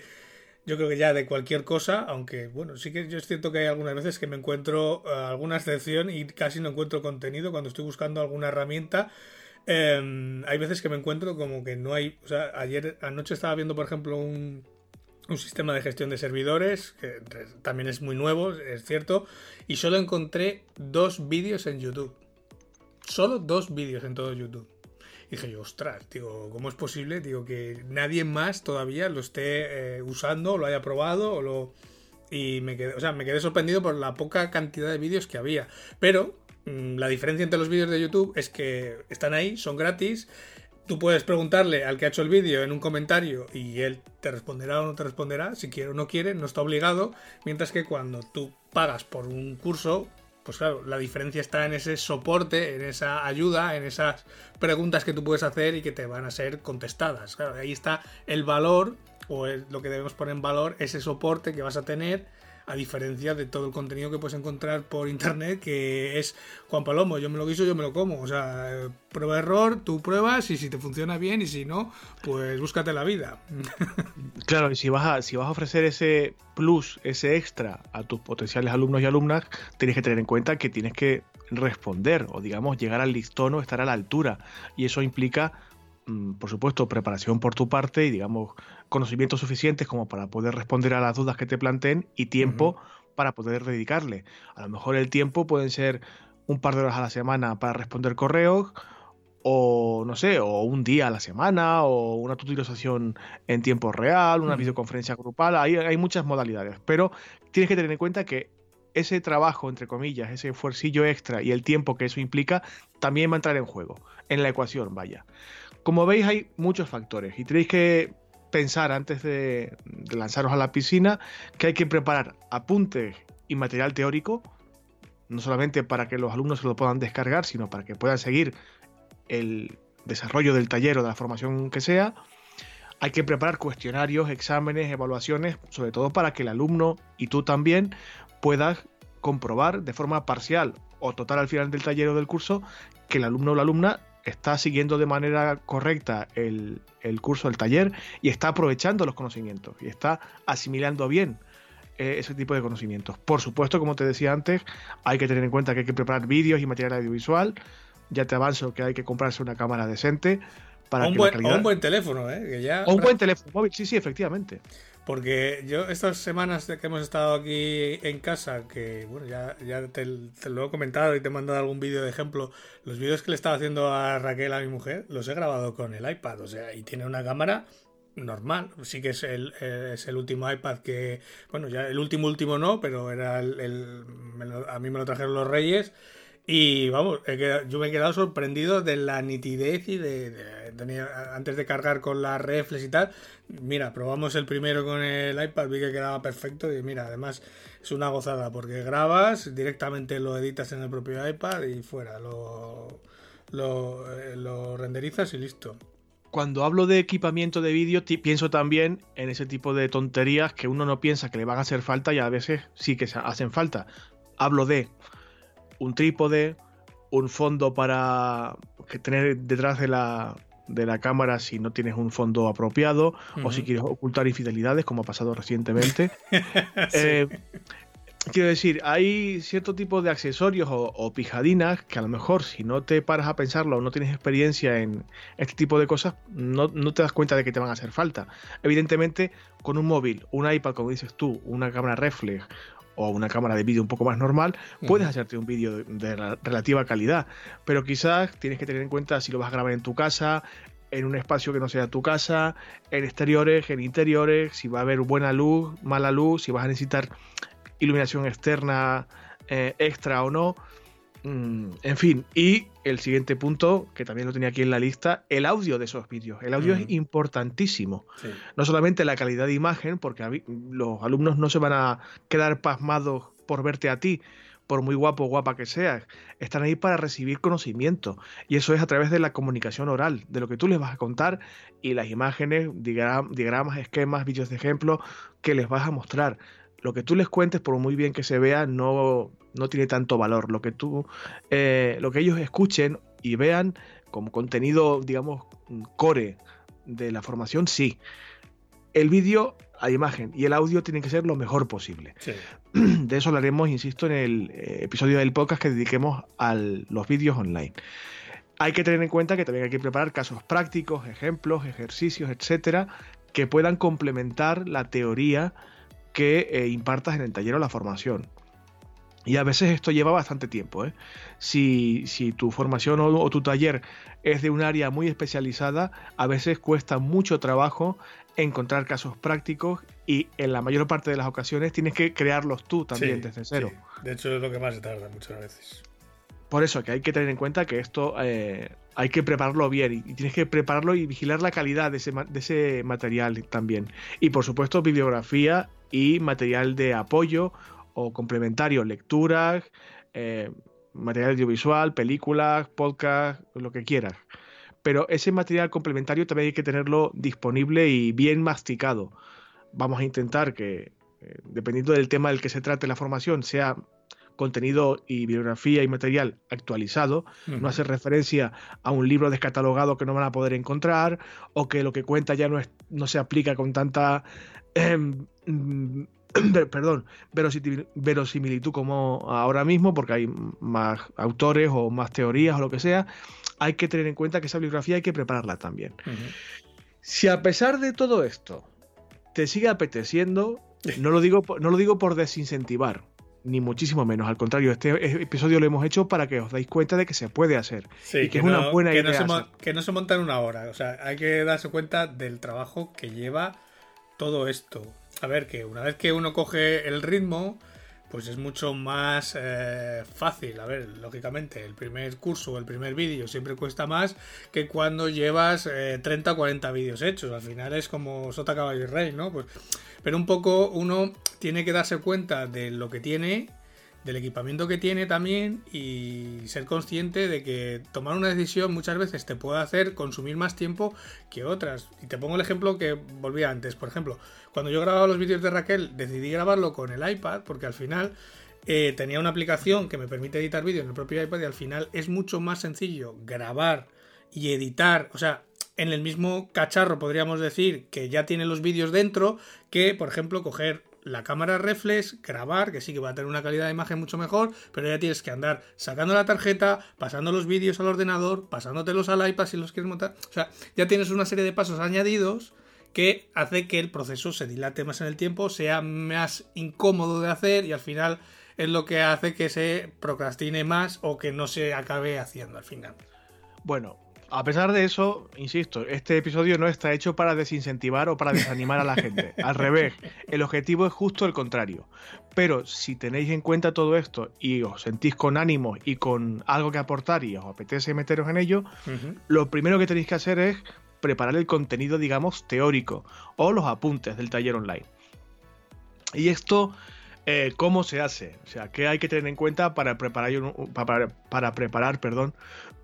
yo creo que ya de cualquier cosa, aunque bueno, sí que yo es cierto que hay algunas veces que me encuentro eh, alguna excepción y casi no encuentro contenido cuando estoy buscando alguna herramienta Em, hay veces que me encuentro como que no hay. O sea, ayer anoche estaba viendo, por ejemplo, un, un sistema de gestión de servidores, que también es muy nuevo, es cierto, y solo encontré dos vídeos en YouTube. Solo dos vídeos en todo YouTube. Y dije yo, ostras, digo, ¿cómo es posible? Digo, que nadie más todavía lo esté eh, usando, lo haya probado, o lo. Y me quedé, o sea, me quedé sorprendido por la poca cantidad de vídeos que había. Pero la diferencia entre los vídeos de YouTube es que están ahí, son gratis. Tú puedes preguntarle al que ha hecho el vídeo en un comentario y él te responderá o no te responderá. Si quiere o no quiere, no está obligado. Mientras que cuando tú pagas por un curso, pues claro, la diferencia está en ese soporte, en esa ayuda, en esas preguntas que tú puedes hacer y que te van a ser contestadas. Claro, ahí está el valor, o lo que debemos poner en valor, ese soporte que vas a tener a diferencia de todo el contenido que puedes encontrar por internet, que es Juan Palomo, yo me lo guiso, yo me lo como. O sea, prueba error, tú pruebas y si te funciona bien y si no, pues búscate la vida. Claro, y si vas a, si vas a ofrecer ese plus, ese extra a tus potenciales alumnos y alumnas, tienes que tener en cuenta que tienes que responder o digamos llegar al listón o estar a la altura. Y eso implica por supuesto, preparación por tu parte y, digamos, conocimientos suficientes como para poder responder a las dudas que te planteen y tiempo para poder dedicarle. A lo mejor el tiempo pueden ser un par de horas a la semana para responder correos o no sé, o un día a la semana, o una tutorización en tiempo real, una videoconferencia grupal, hay, hay muchas modalidades, pero tienes que tener en cuenta que ese trabajo, entre comillas, ese esfuercillo extra y el tiempo que eso implica, también va a entrar en juego, en la ecuación, vaya. Como veis, hay muchos factores y tenéis que pensar antes de, lanzaros a la piscina que hay que preparar apuntes y material teórico, no solamente para que los alumnos se lo puedan descargar, sino para que puedan seguir el desarrollo del taller o de la formación que sea, hay que preparar cuestionarios, exámenes, evaluaciones, sobre todo para que el alumno y tú también puedas comprobar de forma parcial o total al final del taller o del curso que el alumno o la alumna está siguiendo de manera correcta el, el curso, el taller y está aprovechando los conocimientos y está asimilando bien eh, ese tipo de conocimientos. Por supuesto, como te decía antes, hay que tener en cuenta que hay que preparar vídeos y material audiovisual ya te avanzo que hay que comprarse una cámara decente para un que buen, la calidad... un buen teléfono, ¿eh? Que ya... O un buen teléfono móvil, sí, sí, efectivamente. Porque yo estas semanas que hemos estado aquí en casa, que bueno, ya, ya te, lo he comentado y te he mandado algún vídeo de ejemplo, los vídeos que le estaba haciendo a Raquel, a mi mujer, los he grabado con el iPad, o sea, y tiene una cámara normal, sí que es el, es el último iPad que, bueno, ya el último último no, pero era el, el lo, a mí me lo trajeron los Reyes y vamos, yo me he quedado sorprendido de la nitidez y de, antes de cargar con las reflex y tal. Mira, probamos el primero con el iPad, vi que quedaba perfecto y mira, además es una gozada porque grabas, directamente lo editas en el propio iPad y fuera, lo, lo, lo renderizas y listo. Cuando hablo de equipamiento de vídeo, pienso también en ese tipo de tonterías que uno no piensa que le van a hacer falta y a veces sí que hacen falta. Hablo de un trípode, un fondo para tener detrás de la, de la cámara si no tienes un fondo apropiado uh -huh. o si quieres ocultar infidelidades, como ha pasado recientemente. sí. eh, quiero decir, hay cierto tipo de accesorios o, o, pijadinas que a lo mejor si no te paras a pensarlo o no tienes experiencia en este tipo de cosas, no, no, te das cuenta de que te van a hacer falta. Evidentemente, con un móvil, un iPad, como dices tú, una cámara reflex o una cámara de vídeo un poco más normal, puedes uh -huh. hacerte un vídeo de, de, relativa calidad. Pero quizás tienes que tener en cuenta si lo vas a grabar en tu casa, en un espacio que no sea tu casa, en exteriores, en interiores, si va a haber buena luz, mala luz, si vas a necesitar iluminación externa eh, extra o no. Mm, en fin, y el siguiente punto, que también lo tenía aquí en la lista, el audio de esos vídeos. El audio mm. es importantísimo. Sí. No solamente la calidad de imagen, porque los alumnos no se van a quedar pasmados por verte a ti, por muy guapo o guapa que seas. Están ahí para recibir conocimiento. Y eso es a través de la comunicación oral, de lo que tú les vas a contar y las imágenes, diagram diagramas, esquemas, vídeos de ejemplo que les vas a mostrar lo que tú les cuentes, por muy bien que se vea, no, no tiene tanto valor. Lo que tú, eh, lo que ellos escuchen y vean como contenido, digamos, core de la formación, sí. El vídeo, la imagen y el audio tienen que ser lo mejor posible. Sí. De eso hablaremos, insisto, en el eh, episodio del podcast que dediquemos a los vídeos online. Hay que tener en cuenta que también hay que preparar casos prácticos, ejemplos, ejercicios, etcétera, que puedan complementar la teoría que eh, impartas en el taller o la formación. Y a veces esto lleva bastante tiempo. ¿eh? Si, si, tu formación o, o, tu taller es de un área muy especializada, a veces cuesta mucho trabajo encontrar casos prácticos y en la mayor parte de las ocasiones tienes que crearlos tú también sí, desde cero. Sí. De hecho es lo que más se tarda muchas veces. Por eso que hay que tener en cuenta que esto eh, hay que prepararlo bien y, y, tienes que prepararlo y vigilar la calidad de ese, de ese material también. Y por supuesto bibliografía y material de apoyo o complementario, lecturas, eh, material audiovisual, películas, podcast, lo que quieras. Pero ese material complementario también hay que tenerlo disponible y bien masticado. Vamos a intentar que eh, dependiendo del tema del que se trate la formación, sea contenido y bibliografía y material actualizado, no hace referencia a un libro descatalogado que no van a poder encontrar o que lo que cuenta ya no, es, no se aplica con tanta perdón, verosimilitud como ahora mismo, porque hay más autores o más teorías o lo que sea, hay que tener en cuenta que esa bibliografía hay que prepararla también. Si a pesar de todo esto te sigue apeteciendo, no lo digo, no lo digo por desincentivar, ni muchísimo menos. Al contrario, este episodio lo hemos hecho para que os dais cuenta de que se puede hacer. y que, es una buena que idea. No se, que no se monta en una hora. O sea, hay que darse cuenta del trabajo que lleva todo esto. A ver, que una vez que uno coge el ritmo, pues es mucho más eh, fácil. A ver, lógicamente, el primer curso o el primer vídeo siempre cuesta más que cuando llevas 30 o 40 vídeos hechos. Al final es como sota, caballo y rey, ¿no? Pues, pero un poco uno tiene que darse cuenta de lo que tiene del equipamiento que tiene también y ser consciente de que tomar una decisión muchas veces te puede hacer consumir más tiempo que otras. Y te pongo el ejemplo que volví antes. Por ejemplo, cuando yo grababa los vídeos de Raquel, decidí grabarlo con el iPad porque al final eh, tenía una aplicación que me permite editar vídeos en el propio iPad y al final es mucho más sencillo grabar y editar, o sea, en el mismo cacharro podríamos decir que ya tiene los vídeos dentro que, por ejemplo, coger la cámara reflex, grabar, que sí que va a tener una calidad de imagen mucho mejor, pero ya tienes que andar sacando la tarjeta, pasando los vídeos al ordenador, pasándotelos al iPad si los quieres montar. O sea, ya tienes una serie de pasos añadidos que hace que el proceso se dilate más en el tiempo, sea más incómodo de hacer y al final es lo que hace que se procrastine más o que no se acabe haciendo al final. Bueno, a pesar de eso, insisto, este episodio no está hecho para desincentivar o para desanimar a la gente. Al revés, el objetivo es justo el contrario. Pero si tenéis en cuenta todo esto y os sentís con ánimo y con algo que aportar y os apetece meteros en ello, lo primero que tenéis que hacer es preparar el contenido, digamos, teórico o los apuntes del taller online. Y esto, eh, ¿cómo se hace? O sea, ¿qué hay que tener en cuenta para preparar, para, para preparar perdón,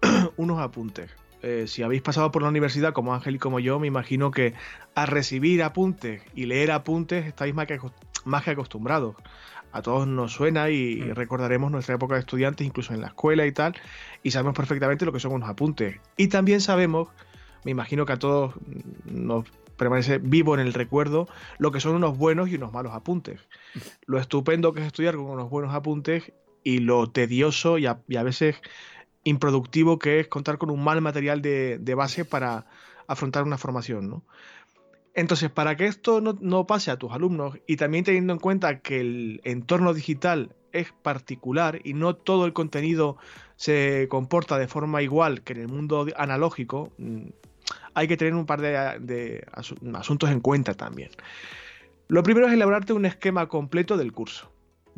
unos apuntes? Eh, si habéis pasado por la universidad como Ángel y como yo, me imagino que a recibir apuntes y leer apuntes estáis más que, más que acostumbrados. A todos nos suena y mm. recordaremos nuestra época de estudiantes, incluso en la escuela y tal, y sabemos perfectamente lo que son unos apuntes. Y también sabemos, me imagino que a todos nos permanece vivo en el recuerdo lo que son unos buenos y unos malos apuntes. Lo estupendo que es estudiar con unos buenos apuntes y lo tedioso y a veces improductivo que es contar con un mal material de, base para afrontar una formación. ¿no? Entonces, para que esto no, pase a tus alumnos y también teniendo en cuenta que el entorno digital es particular y no todo el contenido se comporta de forma igual que en el mundo analógico, mm, hay que tener un par de asuntos en cuenta también. Lo primero es elaborarte un esquema completo del curso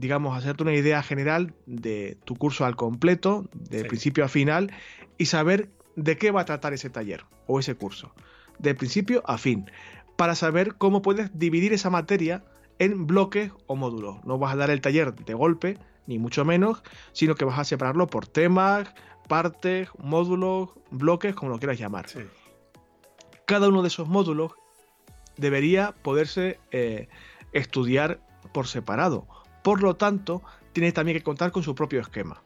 digamos, hacerte una idea general de tu curso al completo, de principio a final, y saber de qué va a tratar ese taller o ese curso, de principio a fin, para saber cómo puedes dividir esa materia en bloques o módulos. No vas a dar el taller de golpe, ni mucho menos, sino que vas a separarlo por temas, partes, módulos, bloques, como lo quieras llamar. Cada uno de esos módulos debería poderse eh, estudiar por separado por lo tanto, tiene también que contar con su propio esquema.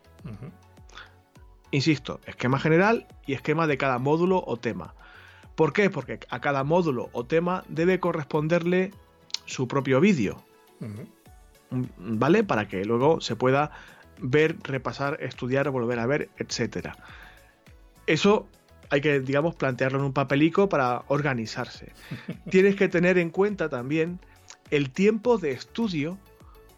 Insisto, esquema general y esquema de cada módulo o tema. ¿Por qué? Porque a cada módulo o tema debe corresponderle su propio vídeo. ¿Vale? Para que luego se pueda ver, repasar, estudiar, volver a ver, etc. Eso hay que, digamos, plantearlo en un papelico para organizarse. Tienes que tener en cuenta también el tiempo de estudio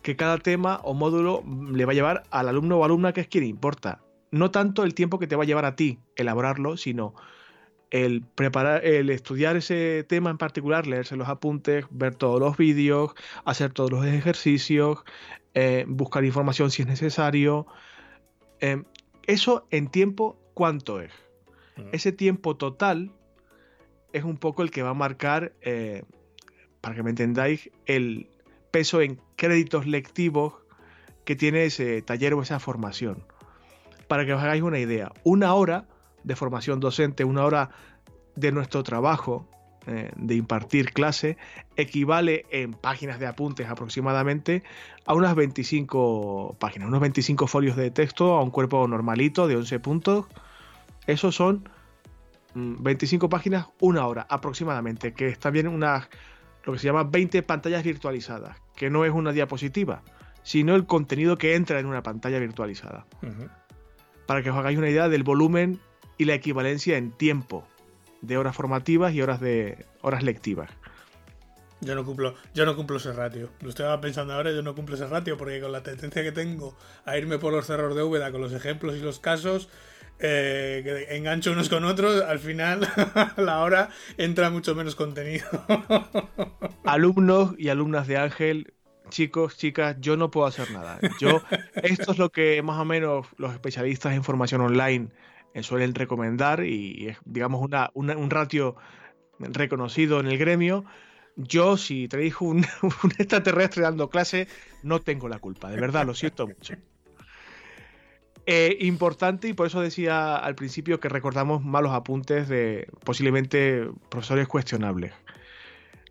que cada tema o módulo le va a llevar al alumno o alumna que es quien importa. No tanto el tiempo que te va a llevar a ti elaborarlo, sino el preparar, el estudiar ese tema en particular, leerse los apuntes, ver todos los vídeos, hacer todos los ejercicios, eh, buscar información si es necesario. Eh, eso en tiempo, ¿cuánto es? Mm. Ese tiempo total es un poco el que va a marcar, eh, para que me entendáis, el, peso en créditos lectivos que tiene ese taller o esa formación. Para que os hagáis una idea, una hora de formación docente, una hora de nuestro trabajo eh, de impartir clase equivale en páginas de apuntes aproximadamente a unas 25 páginas, unos 25 folios de texto a un cuerpo normalito de 11 puntos. Esos son 25 mm, páginas, una hora aproximadamente, que está bien unas lo que se llama 20 pantallas virtualizadas, que no es una diapositiva, sino el contenido que entra en una pantalla virtualizada. Para que os hagáis una idea del volumen y la equivalencia en tiempo de horas formativas y horas de horas lectivas. Yo no cumplo, yo no cumplo ese ratio. Lo estaba pensando ahora, yo no cumplo ese ratio porque con la tendencia que tengo a irme por los cerros de Úbeda con los ejemplos y los casos, eh, que engancho unos con otros, al final la hora entra mucho menos contenido. Alumnos y alumnas de Ángel, chicos, chicas, yo no puedo hacer nada. Yo, esto es lo que más o menos los especialistas en formación online eh, suelen recomendar y es, digamos, una, un ratio reconocido en el gremio. Yo, si dijo un, un extraterrestre dando clase, no tengo la culpa, de verdad, lo siento mucho. Eh, importante y por eso decía al principio que recordamos malos apuntes de posiblemente profesores cuestionables.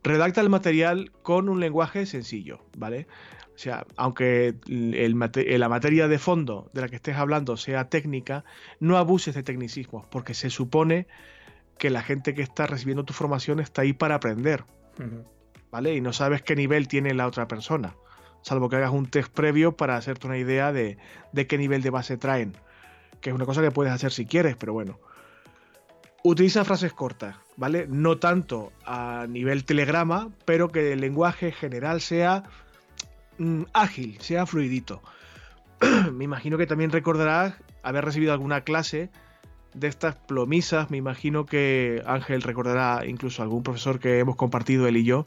Redacta el material con un lenguaje sencillo, ¿vale? O sea, aunque la materia de fondo de la que estés hablando sea técnica, no abuses de tecnicismos, porque se supone que la gente que está recibiendo tu formación está ahí para aprender, ¿vale? Y no sabes qué nivel tiene la otra persona, salvo que hagas un test previo para hacerte una idea de, de qué nivel de base traen, que es una cosa que puedes hacer si quieres, pero bueno. Utiliza frases cortas, ¿vale? No tanto a nivel telegrama, pero que el lenguaje general sea Mm, ágil, sea fluidito. me imagino que también recordarás haber recibido alguna clase de estas plomisas. Me imagino que Ángel recordará incluso algún profesor que hemos compartido él y yo.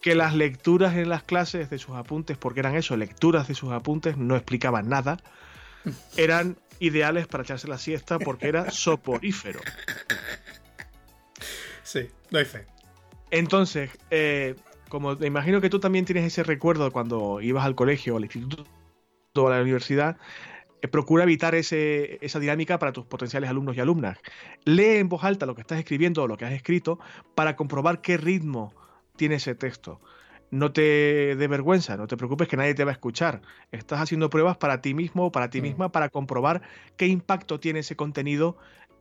Que las lecturas en las clases de sus apuntes, porque eran eso, lecturas de sus apuntes, no explicaban nada, eran ideales para echarse la siesta porque era soporífero. Sí, doy fe. Entonces, eh, como me imagino que tú también tienes ese recuerdo cuando ibas al colegio, al instituto o a la universidad, procura evitar ese, esa dinámica para tus potenciales alumnos y alumnas. Lee en voz alta lo que estás escribiendo o lo que has escrito para comprobar qué ritmo tiene ese texto. No te dé vergüenza, no te preocupes que nadie te va a escuchar. Estás haciendo pruebas para ti mismo o para ti mm. misma para comprobar qué impacto tiene ese contenido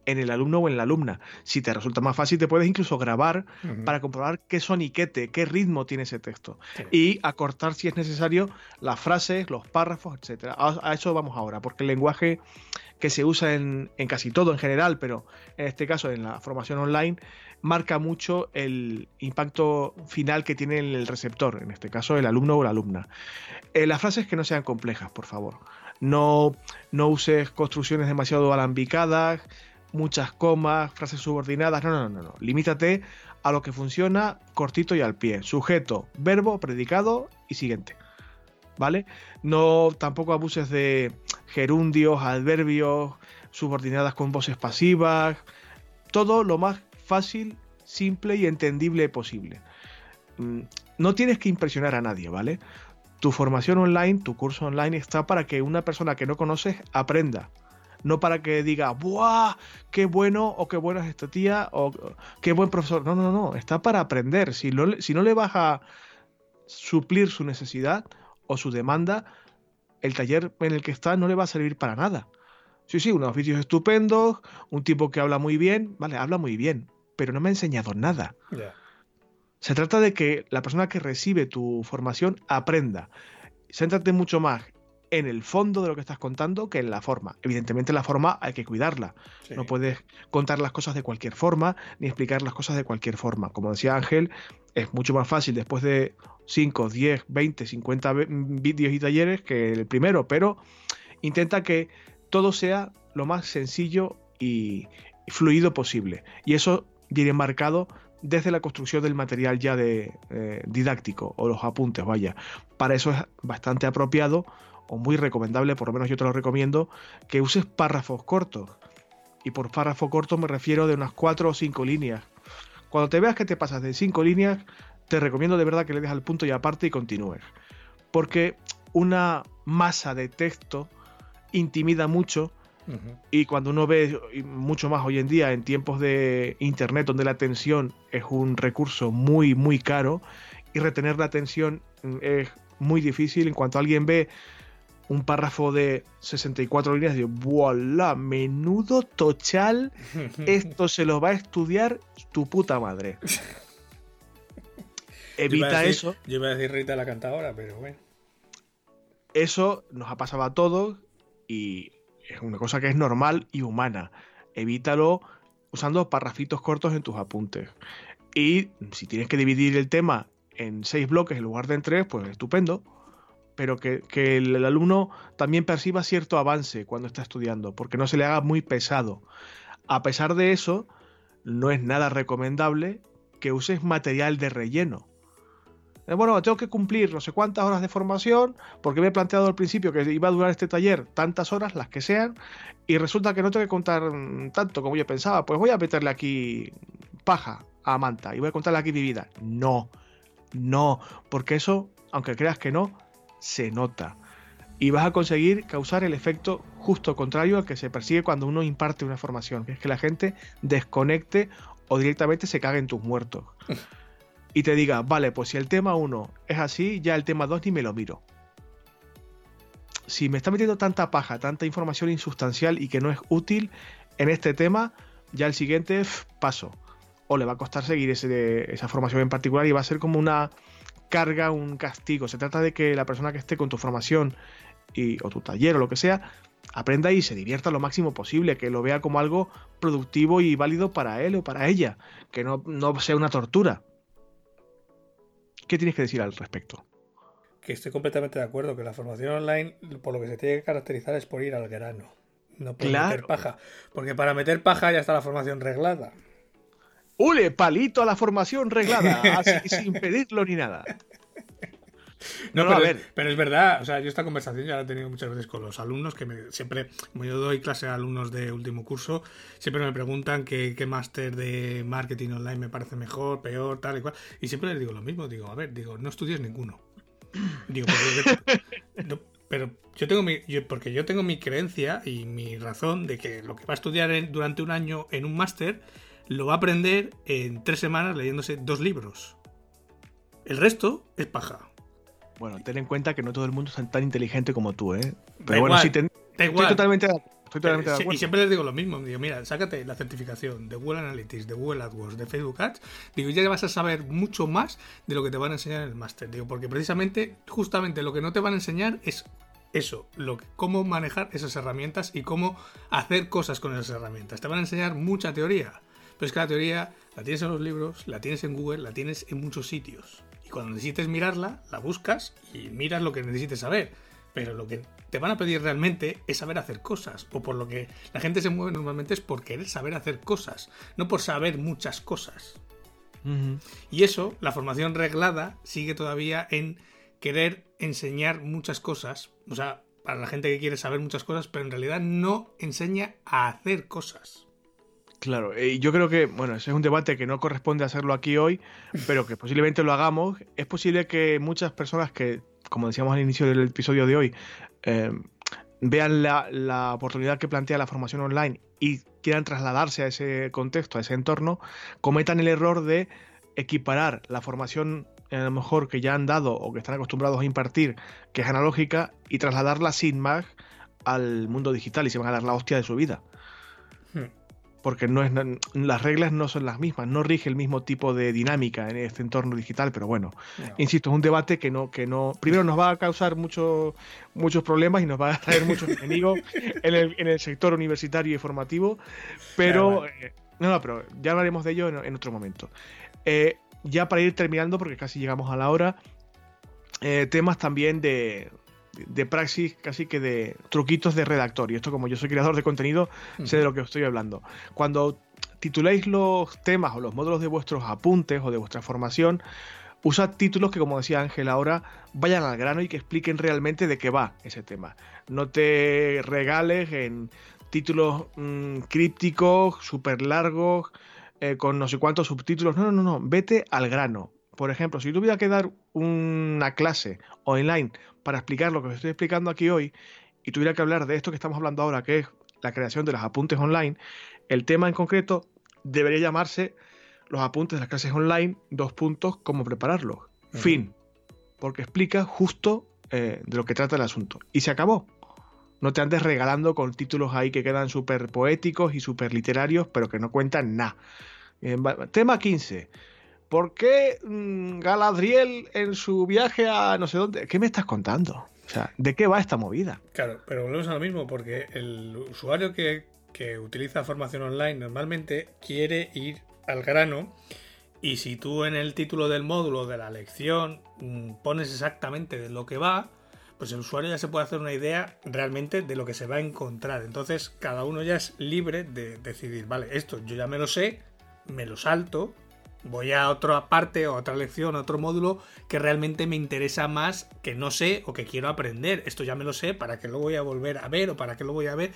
en el alumno o en la alumna. Si te resulta más fácil, te puedes incluso grabar para comprobar qué soniquete, qué ritmo tiene ese texto. Y acortar, si es necesario, las frases, los párrafos, etc. A, eso vamos ahora, porque el lenguaje que se usa en, casi todo en general, pero en este caso en la formación online, marca mucho el impacto final que tiene el receptor, en este caso el alumno o la alumna. Eh, las frases que no sean complejas, por favor. No, no uses construcciones demasiado alambicadas, muchas comas, frases subordinadas. No, no, no, no. Limítate a lo que funciona cortito y al pie. Sujeto, verbo, predicado y siguiente. ¿Vale? No tampoco abuses de gerundios, adverbios, subordinadas con voces pasivas. Todo lo más fácil, simple y entendible posible. Mm, no tienes que impresionar a nadie, ¿vale? Tu formación online, tu curso online está para que una persona que no conoces aprenda no para que diga, ¡buah! ¡Qué bueno! o qué buena es esta tía, o qué buen profesor. No, no, no, está para aprender. Si, si no le vas a suplir su necesidad o su demanda, el taller en el que está no le va a servir para nada. Sí, sí, unos vídeos estupendos, un tipo que habla muy bien, vale, habla muy bien, pero no me ha enseñado nada. Se trata de que la persona que recibe tu formación aprenda. Céntrate mucho más en el fondo de lo que estás contando que en la forma. Evidentemente la forma hay que cuidarla. No puedes contar las cosas de cualquier forma ni explicar las cosas de cualquier forma. Como decía Ángel, es mucho más fácil después de 5, 10, 20, 50 vídeos y talleres que el primero, pero intenta que todo sea lo más sencillo y fluido posible. Y eso viene marcado desde la construcción del material ya de eh, didáctico o los apuntes, vaya. Para eso es bastante apropiado o muy recomendable, por lo menos yo te lo recomiendo, que uses párrafos cortos. Y por párrafo corto me refiero de unas 4 o 5 líneas. Cuando te veas que te pasas de 5 líneas, te recomiendo de verdad que le des al punto y aparte y continúes. Porque una masa de texto intimida mucho Y cuando uno ve mucho más hoy en día en tiempos de internet donde la atención es un recurso muy muy caro y retener la atención es muy difícil en cuanto alguien ve un párrafo de 64 líneas de ¡Voilà! Menudo tochal. Esto se lo va a estudiar tu puta madre. Evita eso. Yo iba a decir Rita la cantadora, pero bueno. Eso nos ha pasado a todos y es una cosa que es normal y humana. Evítalo usando parrafitos cortos en tus apuntes. Y si tienes que dividir el tema en seis bloques en lugar de en tres, pues estupendo pero que, el, alumno también perciba cierto avance cuando está estudiando, porque no se le haga muy pesado. A pesar de eso, no es nada recomendable que uses material de relleno. Eh, bueno, tengo que cumplir no sé cuántas horas de formación, porque me he planteado al principio que iba a durar este taller tantas horas, las que sean, y resulta que no tengo que contar mm, tanto como yo pensaba. Pues voy a meterle aquí paja a Manta y voy a contarle aquí mi vida. No, no, porque eso, aunque creas que no, se nota. Y vas a conseguir causar el efecto justo contrario al que se persigue cuando uno imparte una formación, que es que la gente desconecte o directamente se cague en tus muertos. y te diga, vale, pues si el tema 1 es así, ya el tema 2 ni me lo miro. Si me está metiendo tanta paja, tanta información insustancial y que no es útil en este tema, ya el siguiente paso. O le va a costar seguir esa formación en particular y va a ser como una, carga un castigo. Se trata de que la persona que esté con tu formación y, o tu taller o lo que sea, aprenda y se divierta lo máximo posible, que lo vea como algo productivo y válido para él o para ella, que no, no sea una tortura. ¿Qué tienes que decir al respecto? Que estoy completamente de acuerdo, que la formación online, por lo que se tiene que caracterizar es por ir al grano, no por meter paja. Porque para meter paja ya está la formación reglada. ¡Ule! Palito a la formación reglada, así, sin pedirlo ni nada. No, pero, a ver. pero es verdad, o sea, yo esta conversación ya la he tenido muchas veces con los alumnos, que me, siempre, como yo doy clase a alumnos de último curso, siempre me preguntan qué, qué máster de marketing online me parece mejor, peor, tal y cual. Y siempre les digo lo mismo, digo, a ver, digo, no estudies ninguno. Digo, pero yo tengo mi, porque yo tengo mi creencia y mi razón de que lo que va a estudiar durante un año en un máster lo va a aprender en tres semanas leyéndose dos libros. El resto es paja. Bueno, ten en cuenta que no todo el mundo es tan inteligente como tú, ¿eh? Pero bueno, sí, estoy totalmente, estoy totalmente de acuerdo. Y siempre les digo lo mismo. Digo, mira, sácate la certificación de Google Analytics, de Google AdWords, de Facebook Ads. Digo, ya vas a saber mucho más de lo que te van a enseñar en el máster. Digo, porque precisamente, justamente lo que no te van a enseñar es eso, lo cómo manejar esas herramientas y cómo hacer cosas con esas herramientas. Te van a enseñar mucha teoría. Pero es que la teoría la tienes en los libros, la tienes en Google, la tienes en muchos sitios. Y cuando necesites mirarla, la buscas y miras lo que necesites saber. Pero lo que te van a pedir realmente es saber hacer cosas. O por lo que la gente se mueve normalmente es por querer saber hacer cosas, no por saber muchas cosas. Y eso, la formación reglada, sigue todavía en querer enseñar muchas cosas. O sea, para la gente que quiere saber muchas cosas, pero en realidad no enseña a hacer cosas. Claro, y yo creo que, bueno, ese es un debate que no corresponde hacerlo aquí hoy, pero que posiblemente lo hagamos. Es posible que muchas personas que, como decíamos al inicio del episodio de hoy, eh, vean la, oportunidad que plantea la formación online y quieran trasladarse a ese contexto, a ese entorno, cometan el error de equiparar la formación a lo mejor que ya han dado o que están acostumbrados a impartir, que es analógica, y trasladarla sin más al mundo digital y se van a dar la hostia de su vida. Porque no es, las reglas no son las mismas, no rige el mismo tipo de dinámica en este entorno digital, pero bueno, insisto, es un debate que no, que no, primero nos va a causar mucho, muchos problemas y nos va a traer muchos enemigos en el, en el, sector universitario y formativo, pero, eh, no, no, pero ya hablaremos de ello en, otro momento. Eh, ya para ir terminando, porque casi llegamos a la hora, eh, temas también de, de praxis, casi que de truquitos de redactor. Y esto, como yo soy creador de contenido, sé de lo que estoy hablando. Cuando tituléis los temas o los módulos de vuestros apuntes o de vuestra formación, usad títulos que, como decía Ángel ahora, vayan al grano y que expliquen realmente de qué va ese tema. No te regales en títulos mm, crípticos, súper largos, eh, con no sé cuántos subtítulos. No, no, no, no. Vete al grano. Por ejemplo, si tuviera que dar una clase online para explicar lo que os estoy explicando aquí hoy y tuviera que hablar de esto que estamos hablando ahora, que es la creación de los apuntes online, el tema en concreto debería llamarse los apuntes de las clases online, dos puntos, cómo prepararlos. Fin. Porque explica justo eh, de lo que trata el asunto. Y se acabó. No te andes regalando con títulos ahí que quedan súper poéticos y súper literarios, pero que no cuentan nada. Eh, tema 15. ¿Por qué mm, Galadriel en su viaje a no sé dónde? ¿Qué me estás contando? O sea, ¿de qué va esta movida? Claro, pero volvemos a lo mismo, porque el usuario que, que utiliza formación online normalmente quiere ir al grano y si tú en el título del módulo de la lección mm, pones exactamente de lo que va, pues el usuario ya se puede hacer una idea realmente de lo que se va a encontrar. Entonces cada uno ya es libre de decidir, vale, esto yo ya me lo sé, me lo salto, voy a otra parte o otra lección, a otro módulo que realmente me interesa más, que no sé o que quiero aprender. Esto ya me lo sé, ¿para qué lo voy a volver a ver o para qué lo voy a ver?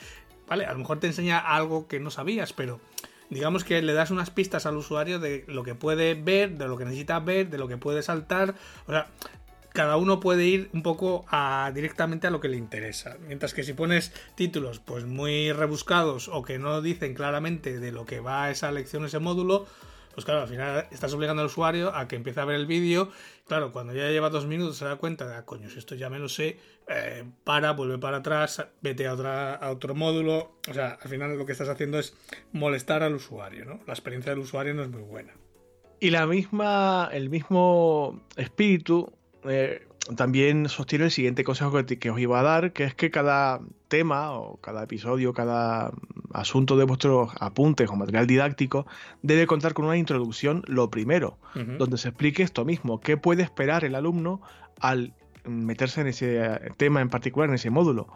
Vale, a lo mejor te enseña algo que no sabías, pero digamos que le das unas pistas al usuario de lo que puede ver, de lo que necesita ver, de lo que puede saltar. O sea, cada uno puede ir un poco directamente a lo que le interesa. Mientras que si pones títulos pues muy rebuscados o que no dicen claramente de lo que va esa lección, ese módulo, pues claro, al final estás obligando al usuario a que empiece a ver el vídeo. Claro, cuando ya lleva dos minutos se da cuenta de, ah, coño, esto ya me lo sé, eh, para, vuelve para atrás, vete a otro módulo. O sea, al final lo que estás haciendo es molestar al usuario, ¿no? La experiencia del usuario no es muy buena. Y la misma, el mismo espíritu eh, también sostiene el siguiente consejo que, os iba a dar, que es que cada tema o cada episodio, cada asunto de vuestros apuntes o material didáctico debe contar con una introducción, lo primero, donde se explique esto mismo, qué puede esperar el alumno al meterse en ese tema en particular, en ese módulo,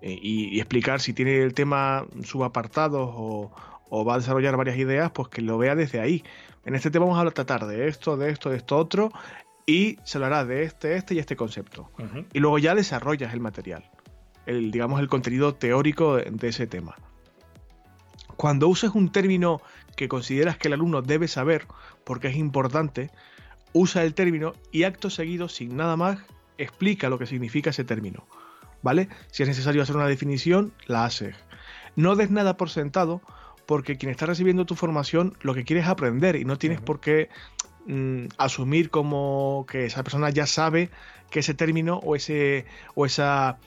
eh, y, explicar si tiene el tema subapartados o, o va a desarrollar varias ideas, pues que lo vea desde ahí. En este tema vamos a tratar de esto, de esto, de esto otro, y se lo hará de este, este y este concepto. Y luego ya desarrollas el material, el, digamos el contenido teórico de, ese tema. Cuando uses un término que consideras que el alumno debe saber porque es importante, usa el término y acto seguido, sin nada más, explica lo que significa ese término. ¿Vale? Si es necesario hacer una definición, la haces. No des nada por sentado porque quien está recibiendo tu formación lo que quiere es aprender y no tienes por qué Mm, asumir como que esa persona ya sabe que ese término o, ese, o esa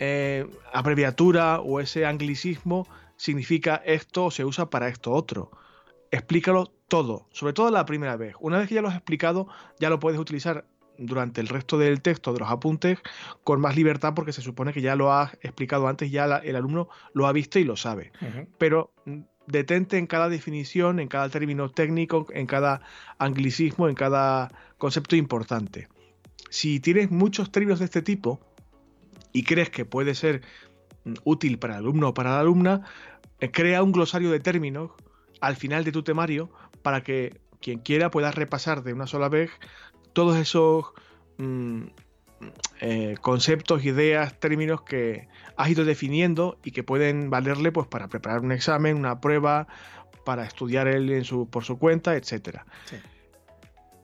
eh, abreviatura o ese anglicismo significa esto o se usa para esto otro. Explícalo todo, sobre todo la primera vez. Una vez que ya lo has explicado, ya lo puedes utilizar durante el resto del texto de los apuntes con más libertad porque se supone que ya lo has explicado antes, ya el alumno lo ha visto y lo sabe. Pero detente en cada definición, en cada término técnico, en cada anglicismo, en cada concepto importante. Si tienes muchos términos de este tipo y crees que puede ser mm, útil para el alumno o para la alumna, eh, crea un glosario de términos al final de tu temario para que quien quiera pueda repasar de una sola vez todos esos mm, eh, conceptos, ideas, términos que has ido definiendo y que pueden valerle pues, para preparar un examen, una prueba, para estudiar él en su, por su cuenta, etc.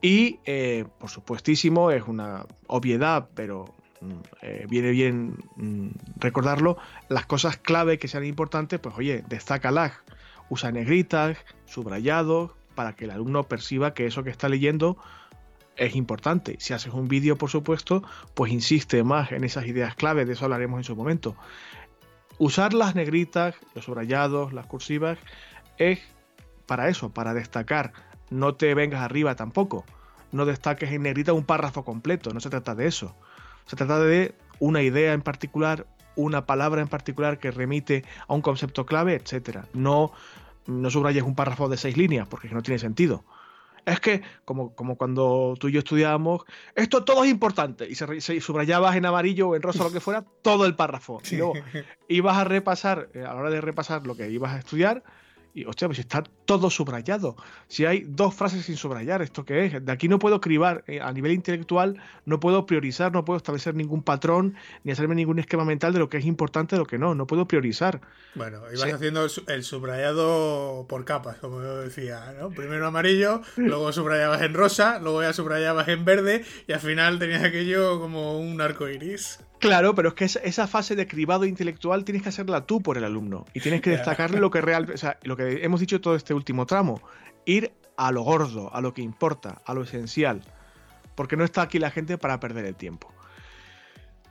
Y, eh, por supuestísimo, es una obviedad, pero mm, eh, viene bien mm, recordarlo, las cosas clave que sean importantes, pues oye, destácalas, usa negritas, subrayados, para que el alumno perciba que eso que está leyendo es importante. Si haces un vídeo, por supuesto, pues insiste más en esas ideas clave, de eso hablaremos en su momento. Usar las negritas, los subrayados, las cursivas, es para eso, para destacar. No te vengas arriba tampoco. No destaques en negrita un párrafo completo, no se trata de eso. Se trata de una idea en particular, una palabra en particular que remite a un concepto clave, etc. No, no subrayes un párrafo de seis líneas, porque no tiene sentido es que, como, como cuando tú y yo estudiábamos, esto todo es importante. Y se, subrayabas en amarillo o en rosa, lo que fuera, todo el párrafo. Y luego ibas a repasar, eh, a la hora de repasar lo que ibas a estudiar, y hostia, pues está todo subrayado. Si hay dos frases sin subrayar, ¿esto qué es? De aquí no puedo cribar. Eh, a nivel intelectual no puedo priorizar, no puedo establecer ningún patrón, ni hacerme ningún esquema mental de lo que es importante y lo que no. No puedo priorizar. Bueno, ibas haciendo el subrayado por capas, como yo decía, ¿no? Primero amarillo, luego subrayabas en rosa, luego ya subrayabas en verde y al final tenías aquello como un arco iris. Claro, pero es que esa, fase de cribado intelectual tienes que hacerla tú por el alumno y tienes que destacarle lo que real, o sea, lo que hemos dicho todo este último tramo, ir a lo gordo, a lo que importa, a lo esencial, porque no está aquí la gente para perder el tiempo.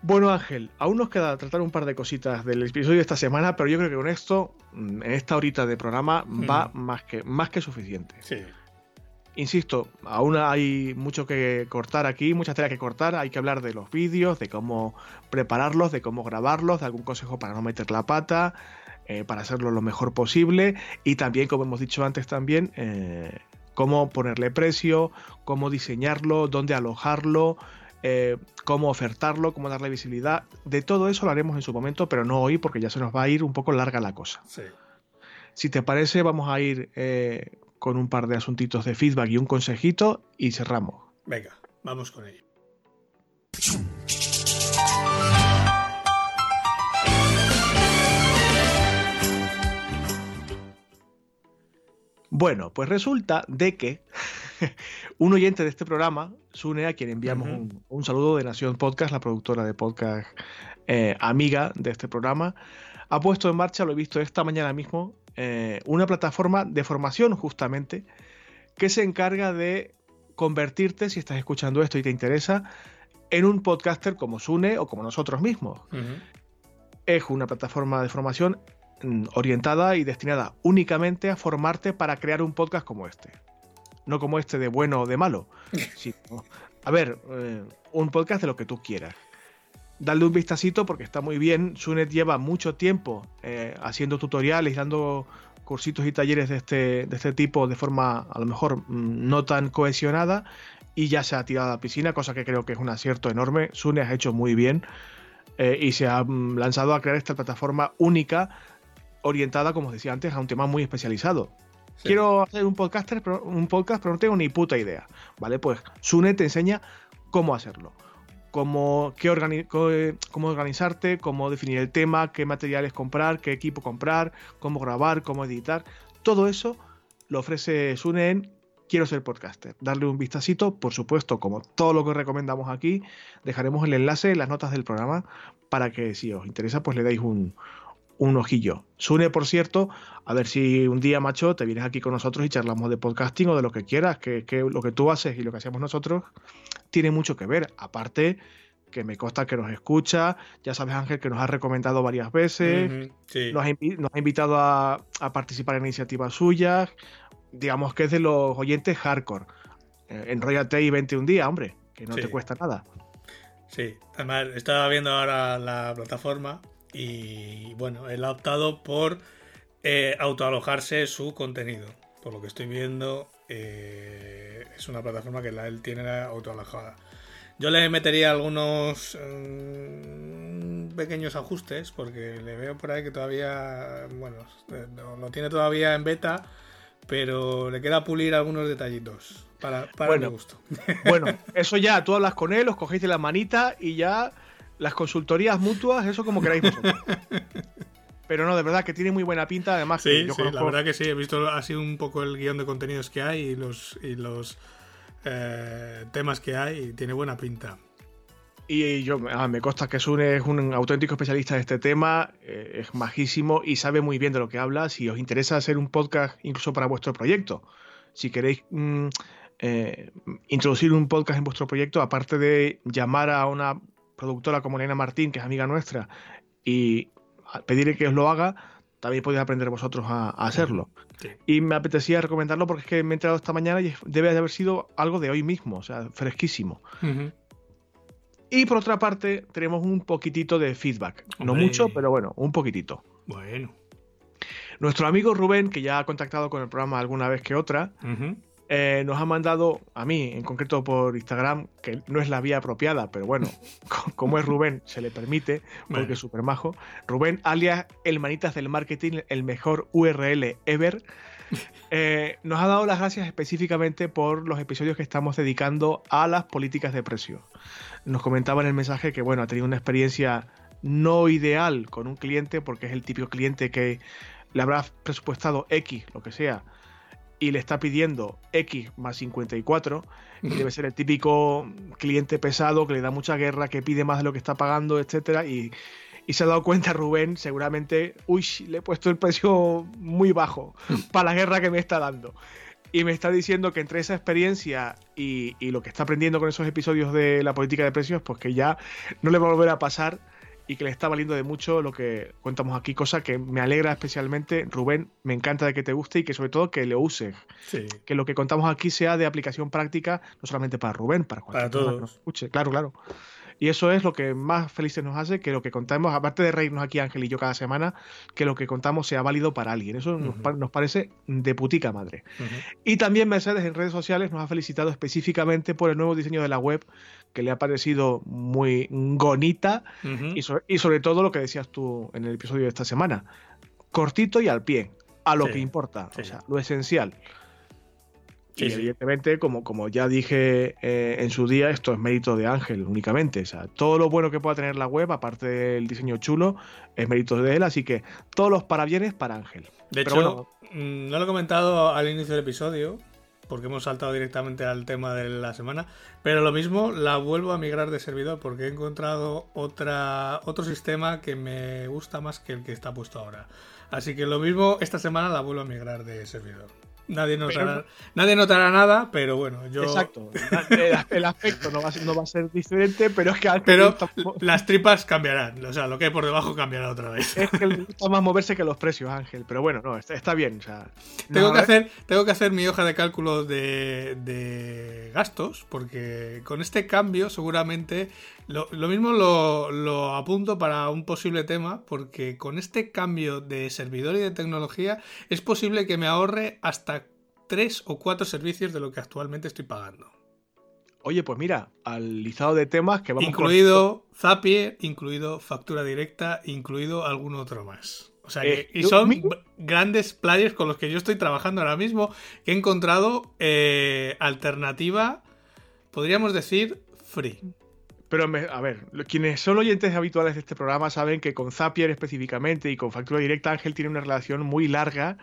Bueno, Ángel, aún nos queda tratar un par de cositas del episodio de esta semana, pero yo creo que con esto, mm, en esta horita de programa, va más que, más que suficiente. Sí. Insisto, aún hay mucho que cortar aquí, mucha tela que cortar. Hay que hablar de los vídeos, de cómo prepararlos, de cómo grabarlos, de algún consejo para no meter la pata, eh, para hacerlo lo mejor posible. Y también, como hemos dicho antes, también eh, cómo ponerle precio, cómo diseñarlo, dónde alojarlo, eh, cómo ofertarlo, cómo darle visibilidad. De todo eso lo haremos en su momento, pero no hoy porque ya se nos va a ir un poco larga la cosa. Si te parece, vamos a ir con un par de asuntitos de feedback y un consejito y cerramos. Venga, vamos con ello. Bueno, pues resulta de que un oyente de este programa, Sune, a quien enviamos un, saludo de Nación Podcast, la productora de podcast eh, amiga de este programa, ha puesto en marcha, lo he visto esta mañana mismo, eh, una plataforma de formación justamente que se encarga de convertirte, si estás escuchando esto y te interesa, en un podcaster como Sune o como nosotros mismos. Es una plataforma de formación mm, orientada y destinada únicamente a formarte para crear un podcast como este. No como este de bueno o de malo. a ver, eh, un podcast de lo que tú quieras darle un vistacito porque está muy bien. Sunet lleva mucho tiempo eh, haciendo tutoriales, dando cursitos y talleres de este, de este tipo de forma a lo mejor mm, no tan cohesionada y ya se ha tirado a la piscina, cosa que creo que es un acierto enorme. Sune ha hecho muy bien eh, y se ha mm, lanzado a crear esta plataforma única orientada, como os decía antes, a un tema muy especializado. Quiero hacer un, podcaster, un podcast, pero no tengo ni puta idea. ¿Vale? Pues Sune te enseña cómo hacerlo cómo, cómo organizarte, cómo definir el tema, qué materiales comprar, qué equipo comprar, cómo grabar, cómo editar. Todo eso lo ofrece Sune en Quiero ser podcaster. Darle un vistacito, por supuesto, como todo lo que recomendamos aquí, dejaremos el enlace en las notas del programa para que si os interesa, pues le dais un, un ojillo. Sune, por cierto, a ver si un día, macho, te vienes aquí con nosotros y charlamos de podcasting o de lo que quieras, que, que lo que tú haces y lo que hacemos nosotros tiene mucho que ver. Aparte, que me consta que nos escucha, ya sabes Ángel que nos ha recomendado varias veces, nos, ha, invitado a, participar en iniciativas suyas, digamos que es de los oyentes hardcore. Eh, enrollate y vente un día, hombre, que no te cuesta nada. Sí, además estaba viendo ahora la plataforma y bueno, él ha optado por eh, autoalojarse su contenido. Por lo que estoy viendo, eh, es una plataforma que la, él tiene autoalojada. Yo le metería algunos mm, pequeños ajustes porque le veo por ahí que todavía, bueno, lo, tiene todavía en beta, pero le queda pulir algunos detallitos para, para mi gusto. Bueno, eso ya, tú hablas con él, os cogéis de la manita y ya las consultorías mutuas, eso como queráis vosotros. Pero no, de verdad que tiene muy buena pinta. Además, sí, sí la verdad que sí. He visto así un poco el guion de contenidos que hay y los, y los eh, temas que hay y tiene buena pinta. Y yo ah, me consta que Sune es un auténtico especialista de este tema, eh, es majísimo y sabe muy bien de lo que habla. Si os interesa hacer un podcast incluso para vuestro proyecto, si queréis mm, eh, introducir un podcast en vuestro proyecto, aparte de llamar a una productora como Elena Martín, que es amiga nuestra, y pedirle que os lo haga, también podéis aprender vosotros a, hacerlo. Y me apetecía recomendarlo porque es que me he entrado esta mañana y debe de haber sido algo de hoy mismo, o sea, fresquísimo. Y por otra parte, tenemos un poquitito de feedback. No mucho, pero bueno, un poquitito. Bueno. Nuestro amigo Rubén, que ya ha contactado con el programa alguna vez que otra, eh, nos ha mandado a mí, en concreto por Instagram, que no es la vía apropiada, pero bueno, como es Rubén, se le permite, porque es súper majo. Rubén, alias el manitas del marketing, el mejor URL ever. Eh, nos ha dado las gracias específicamente por los episodios que estamos dedicando a las políticas de precio. Nos comentaba en el mensaje que, bueno, ha tenido una experiencia no ideal con un cliente, porque es el típico cliente que le habrá presupuestado X, lo que sea, y le está pidiendo X más 54, y debe ser el típico cliente pesado que le da mucha guerra, que pide más de lo que está pagando, etcétera, y, y se ha dado cuenta Rubén, seguramente, uy, le he puesto el precio muy bajo para la guerra que me está dando. Y me está diciendo que entre esa experiencia y, y, lo que está aprendiendo con esos episodios de la política de precios, pues que ya no le va a volver a pasar y que le está valiendo de mucho lo que contamos aquí, cosa que me alegra especialmente. Rubén, me encanta de que te guste y que sobre todo que lo uses. Sí. Que lo que contamos aquí sea de aplicación práctica, no solamente para Rubén, para cualquier Para que todos. nos escuche. Claro, claro. Y eso es lo que más felices nos hace, que lo que contamos, aparte de reírnos aquí Ángel y yo cada semana, que lo que contamos sea válido para alguien. Eso nos, parece de putica madre. Y también Mercedes en redes sociales nos ha felicitado específicamente por el nuevo diseño de la web, que le ha parecido muy bonita y, so- y sobre todo lo que decías tú en el episodio de esta semana, cortito y al pie, a lo Sí, que importa, sí, o sea, lo esencial. Sí, y evidentemente, como, como ya dije eh, en su día, esto es mérito de Ángel únicamente. O sea, todo lo bueno que pueda tener la web, aparte del diseño chulo, es mérito de él. Así que todos los parabienes para Ángel. De Pero hecho, bueno. mm, no lo he comentado al inicio del episodio, porque hemos saltado directamente al tema de la semana, pero lo mismo la vuelvo a migrar de servidor porque he encontrado otra, otro sistema que me gusta más que el que está puesto ahora. Así que lo mismo, esta semana la vuelvo a migrar de servidor. Nadie notará, nadie notará nada, pero bueno, yo... Exacto. El, el aspecto no va, a ser, no va a ser diferente, pero es que Pero las tripas cambiarán, o sea, lo que hay por debajo cambiará otra vez. es que le gusta más moverse que los precios, Ángel. Pero bueno, no, está, está bien. O sea, Tengo que, hacer, tengo que hacer mi hoja de cálculo de, de gastos, porque con este cambio seguramente lo, lo mismo lo, lo apunto para un posible tema, porque con este cambio de servidor y de tecnología es posible que me ahorre hasta tres o cuatro servicios de lo que actualmente estoy pagando. Oye, pues mira, al listado de temas que vamos con- Incluido Zapier, incluido factura directa, incluido algún otro más. O sea que, Eh, y son mi- grandes players con los que yo estoy trabajando ahora mismo, que he encontrado eh, alternativa, podríamos decir, free. Pero, me- a ver, quienes son oyentes habituales de este programa saben que con Zapier específicamente y con factura directa Ángel tiene una relación muy larga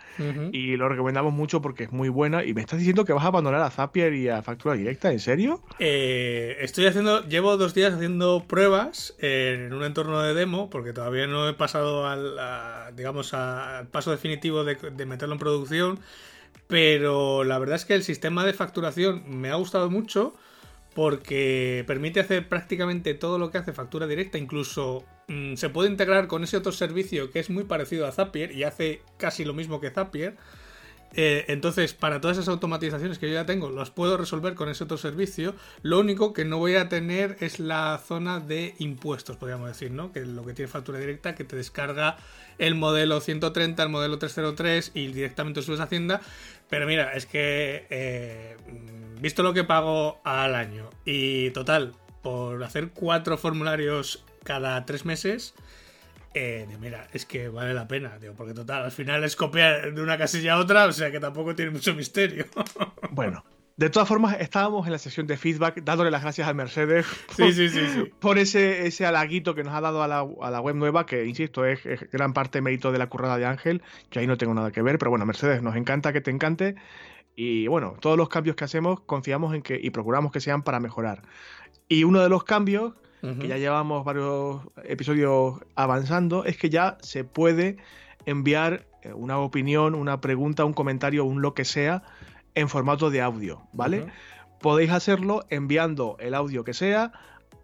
y lo recomendamos mucho porque es muy buena. Y me estás diciendo que vas a abandonar a Zapier y a factura directa, ¿en serio? Eh, estoy haciendo, llevo dos días haciendo pruebas en un entorno de demo, porque todavía no he pasado al, a- digamos, al paso definitivo de, de meterlo en producción. Pero la verdad es que el sistema de facturación me ha gustado mucho porque permite hacer prácticamente todo lo que hace factura directa, incluso mm, se puede integrar con ese otro servicio que es muy parecido a Zapier y hace casi lo mismo que Zapier. Eh, entonces, para todas esas automatizaciones que yo ya tengo, las puedo resolver con ese otro servicio. Lo único que no voy a tener es la zona de impuestos, podríamos decir, ¿no? Que es lo que tiene factura directa, que te descarga el modelo 130, el modelo 303 y directamente subes a Hacienda. Pero mira, es que eh, visto lo que pago al año y total, por hacer cuatro formularios cada tres meses, eh, mira, es que vale la pena, digo, porque total, al final es copiar de una casilla a otra, o sea que tampoco tiene mucho misterio. Bueno, de todas formas, estábamos en la sesión de feedback dándole las gracias a Mercedes sí, sí, sí, sí. por ese, ese halaguito que nos ha dado a la, a la web nueva, que insisto, es, es gran parte mérito de la currada de Ángel, que ahí no tengo nada que ver, pero bueno, Mercedes, nos encanta que te encante. Y bueno, todos los cambios que hacemos confiamos en que y procuramos que sean para mejorar. Y uno de los cambios, que ya llevamos varios episodios avanzando, es que ya se puede enviar eh, una opinión, una pregunta, un comentario, un lo que sea en formato de audio, ¿vale? Podéis hacerlo enviando el audio que sea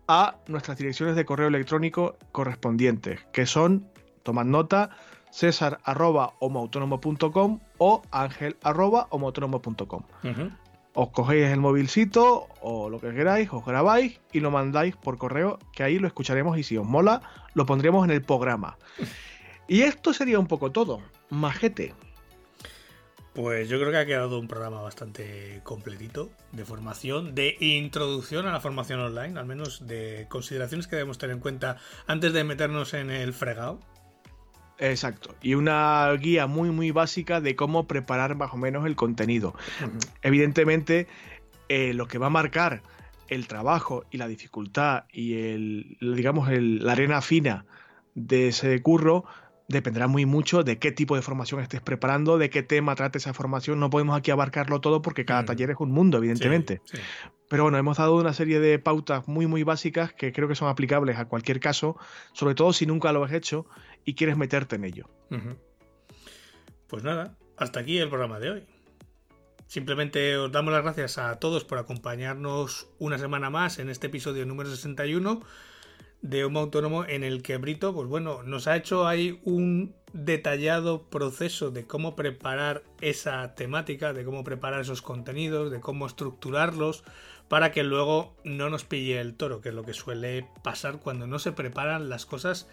a nuestras direcciones de correo electrónico correspondientes, que son, tomad nota, césar arroba o ángel arroba. Ujú. Os cogéis el movilcito o lo que queráis, os grabáis y lo mandáis por correo, que ahí lo escucharemos y si os mola, lo pondremos en el programa. Y esto sería un poco todo. Majete. Pues yo creo que ha quedado un programa bastante completito de formación, de introducción a la formación online, al menos de consideraciones que debemos tener en cuenta antes de meternos en el fregado. Exacto. Y una guía muy, muy básica de cómo preparar más o menos el contenido. Evidentemente, eh, lo que va a marcar el trabajo y la dificultad y el, digamos, el- la arena fina de ese curro dependerá muy mucho de qué tipo de formación estés preparando, de qué tema trate esa formación. No podemos aquí abarcarlo todo porque cada mm. taller es un mundo, evidentemente. Pero bueno, hemos dado una serie de pautas muy, muy básicas que creo que son aplicables a cualquier caso, sobre todo si nunca lo has hecho y quieres meterte en ello. Pues nada, hasta aquí el programa de hoy. Simplemente os damos las gracias a todos por acompañarnos una semana más en este episodio número 61 de Homo Autónomo en el que Brito, pues bueno, nos ha hecho ahí un detallado proceso de cómo preparar esa temática, de cómo preparar esos contenidos, de cómo estructurarlos para que luego no nos pille el toro, que es lo que suele pasar cuando no se preparan las cosas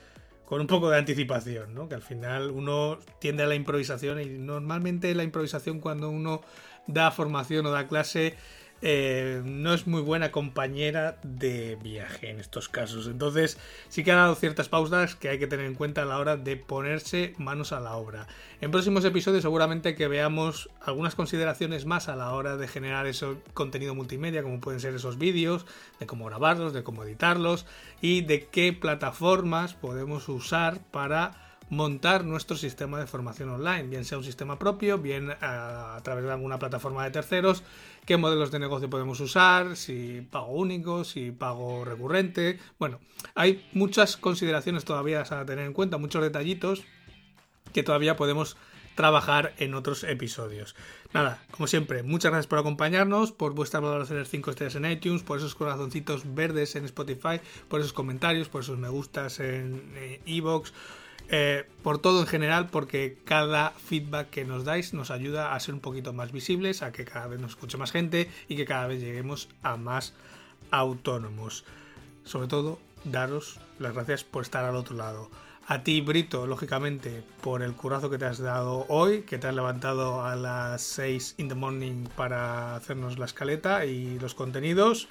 con un poco de anticipación, ¿no? Que al final uno tiende a la improvisación y normalmente la improvisación cuando uno da formación o da clase eh, no es muy buena compañera de viaje en estos casos. Entonces sí que ha dado ciertas pausas que hay que tener en cuenta a la hora de ponerse manos a la obra. En próximos episodios seguramente que veamos algunas consideraciones más a la hora de generar ese contenido multimedia, como pueden ser esos vídeos, de cómo grabarlos, de cómo editarlos y de qué plataformas podemos usar para montar nuestro sistema de formación online, bien sea un sistema propio, bien a, través de alguna plataforma de terceros, qué modelos de negocio podemos usar, si pago único, si pago recurrente. Bueno, hay muchas consideraciones todavía a tener en cuenta, muchos detallitos que todavía podemos trabajar en otros episodios. Nada, como siempre, muchas gracias por acompañarnos, por vuestras valoraciones 5 estrellas en iTunes, por esos corazoncitos verdes en Spotify, por esos comentarios, por esos me gustas en Evox. Eh, por todo en general, porque cada feedback que nos dais nos ayuda a ser un poquito más visibles, a que cada vez nos escuche más gente y que cada vez lleguemos a más autónomos. Sobre todo, daros las gracias por estar al otro lado. A ti, Brito, lógicamente, por el curazo que te has dado hoy, que te has levantado a las 6 in the morning para hacernos la escaleta y los contenidos.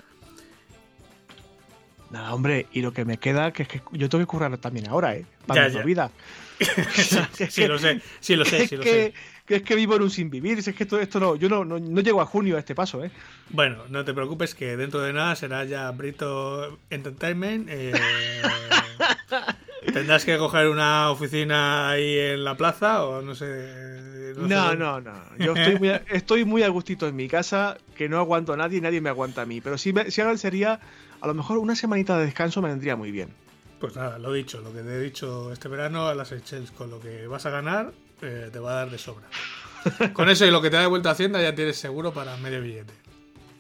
Nada, hombre, y lo que me queda, que es que yo tengo que currar también ahora, ¿eh? Para mi vida. sí, lo sé, sí lo sé, sí lo sé. Que es que vivo en un sin vivir, es que esto, esto no, yo no, no, llego a junio a este paso, ¿eh? Bueno, no te preocupes que dentro de nada será ya Brito Entertainment. Eh, tendrás que coger una oficina ahí en la plaza o no sé. No, no, no, Yo estoy muy, estoy muy a gustito en mi casa, que no aguanto a nadie y nadie me aguanta a mí. Pero si, si ahora sería a lo mejor una semanita de descanso me vendría muy bien. Pues nada, lo dicho, lo que te he dicho este verano a las Seychelles, con lo que vas a ganar, eh, te va a dar de sobra. con eso y lo que te da de vuelta a Hacienda ya tienes seguro para medio billete.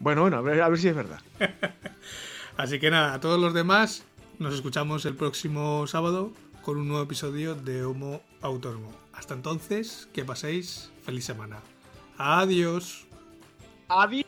Bueno, bueno, a ver, si es verdad. Así que nada, a todos los demás, nos escuchamos el próximo sábado con un nuevo episodio de Homo Autónomo. Hasta entonces, que paséis feliz semana. Adiós. Adiós.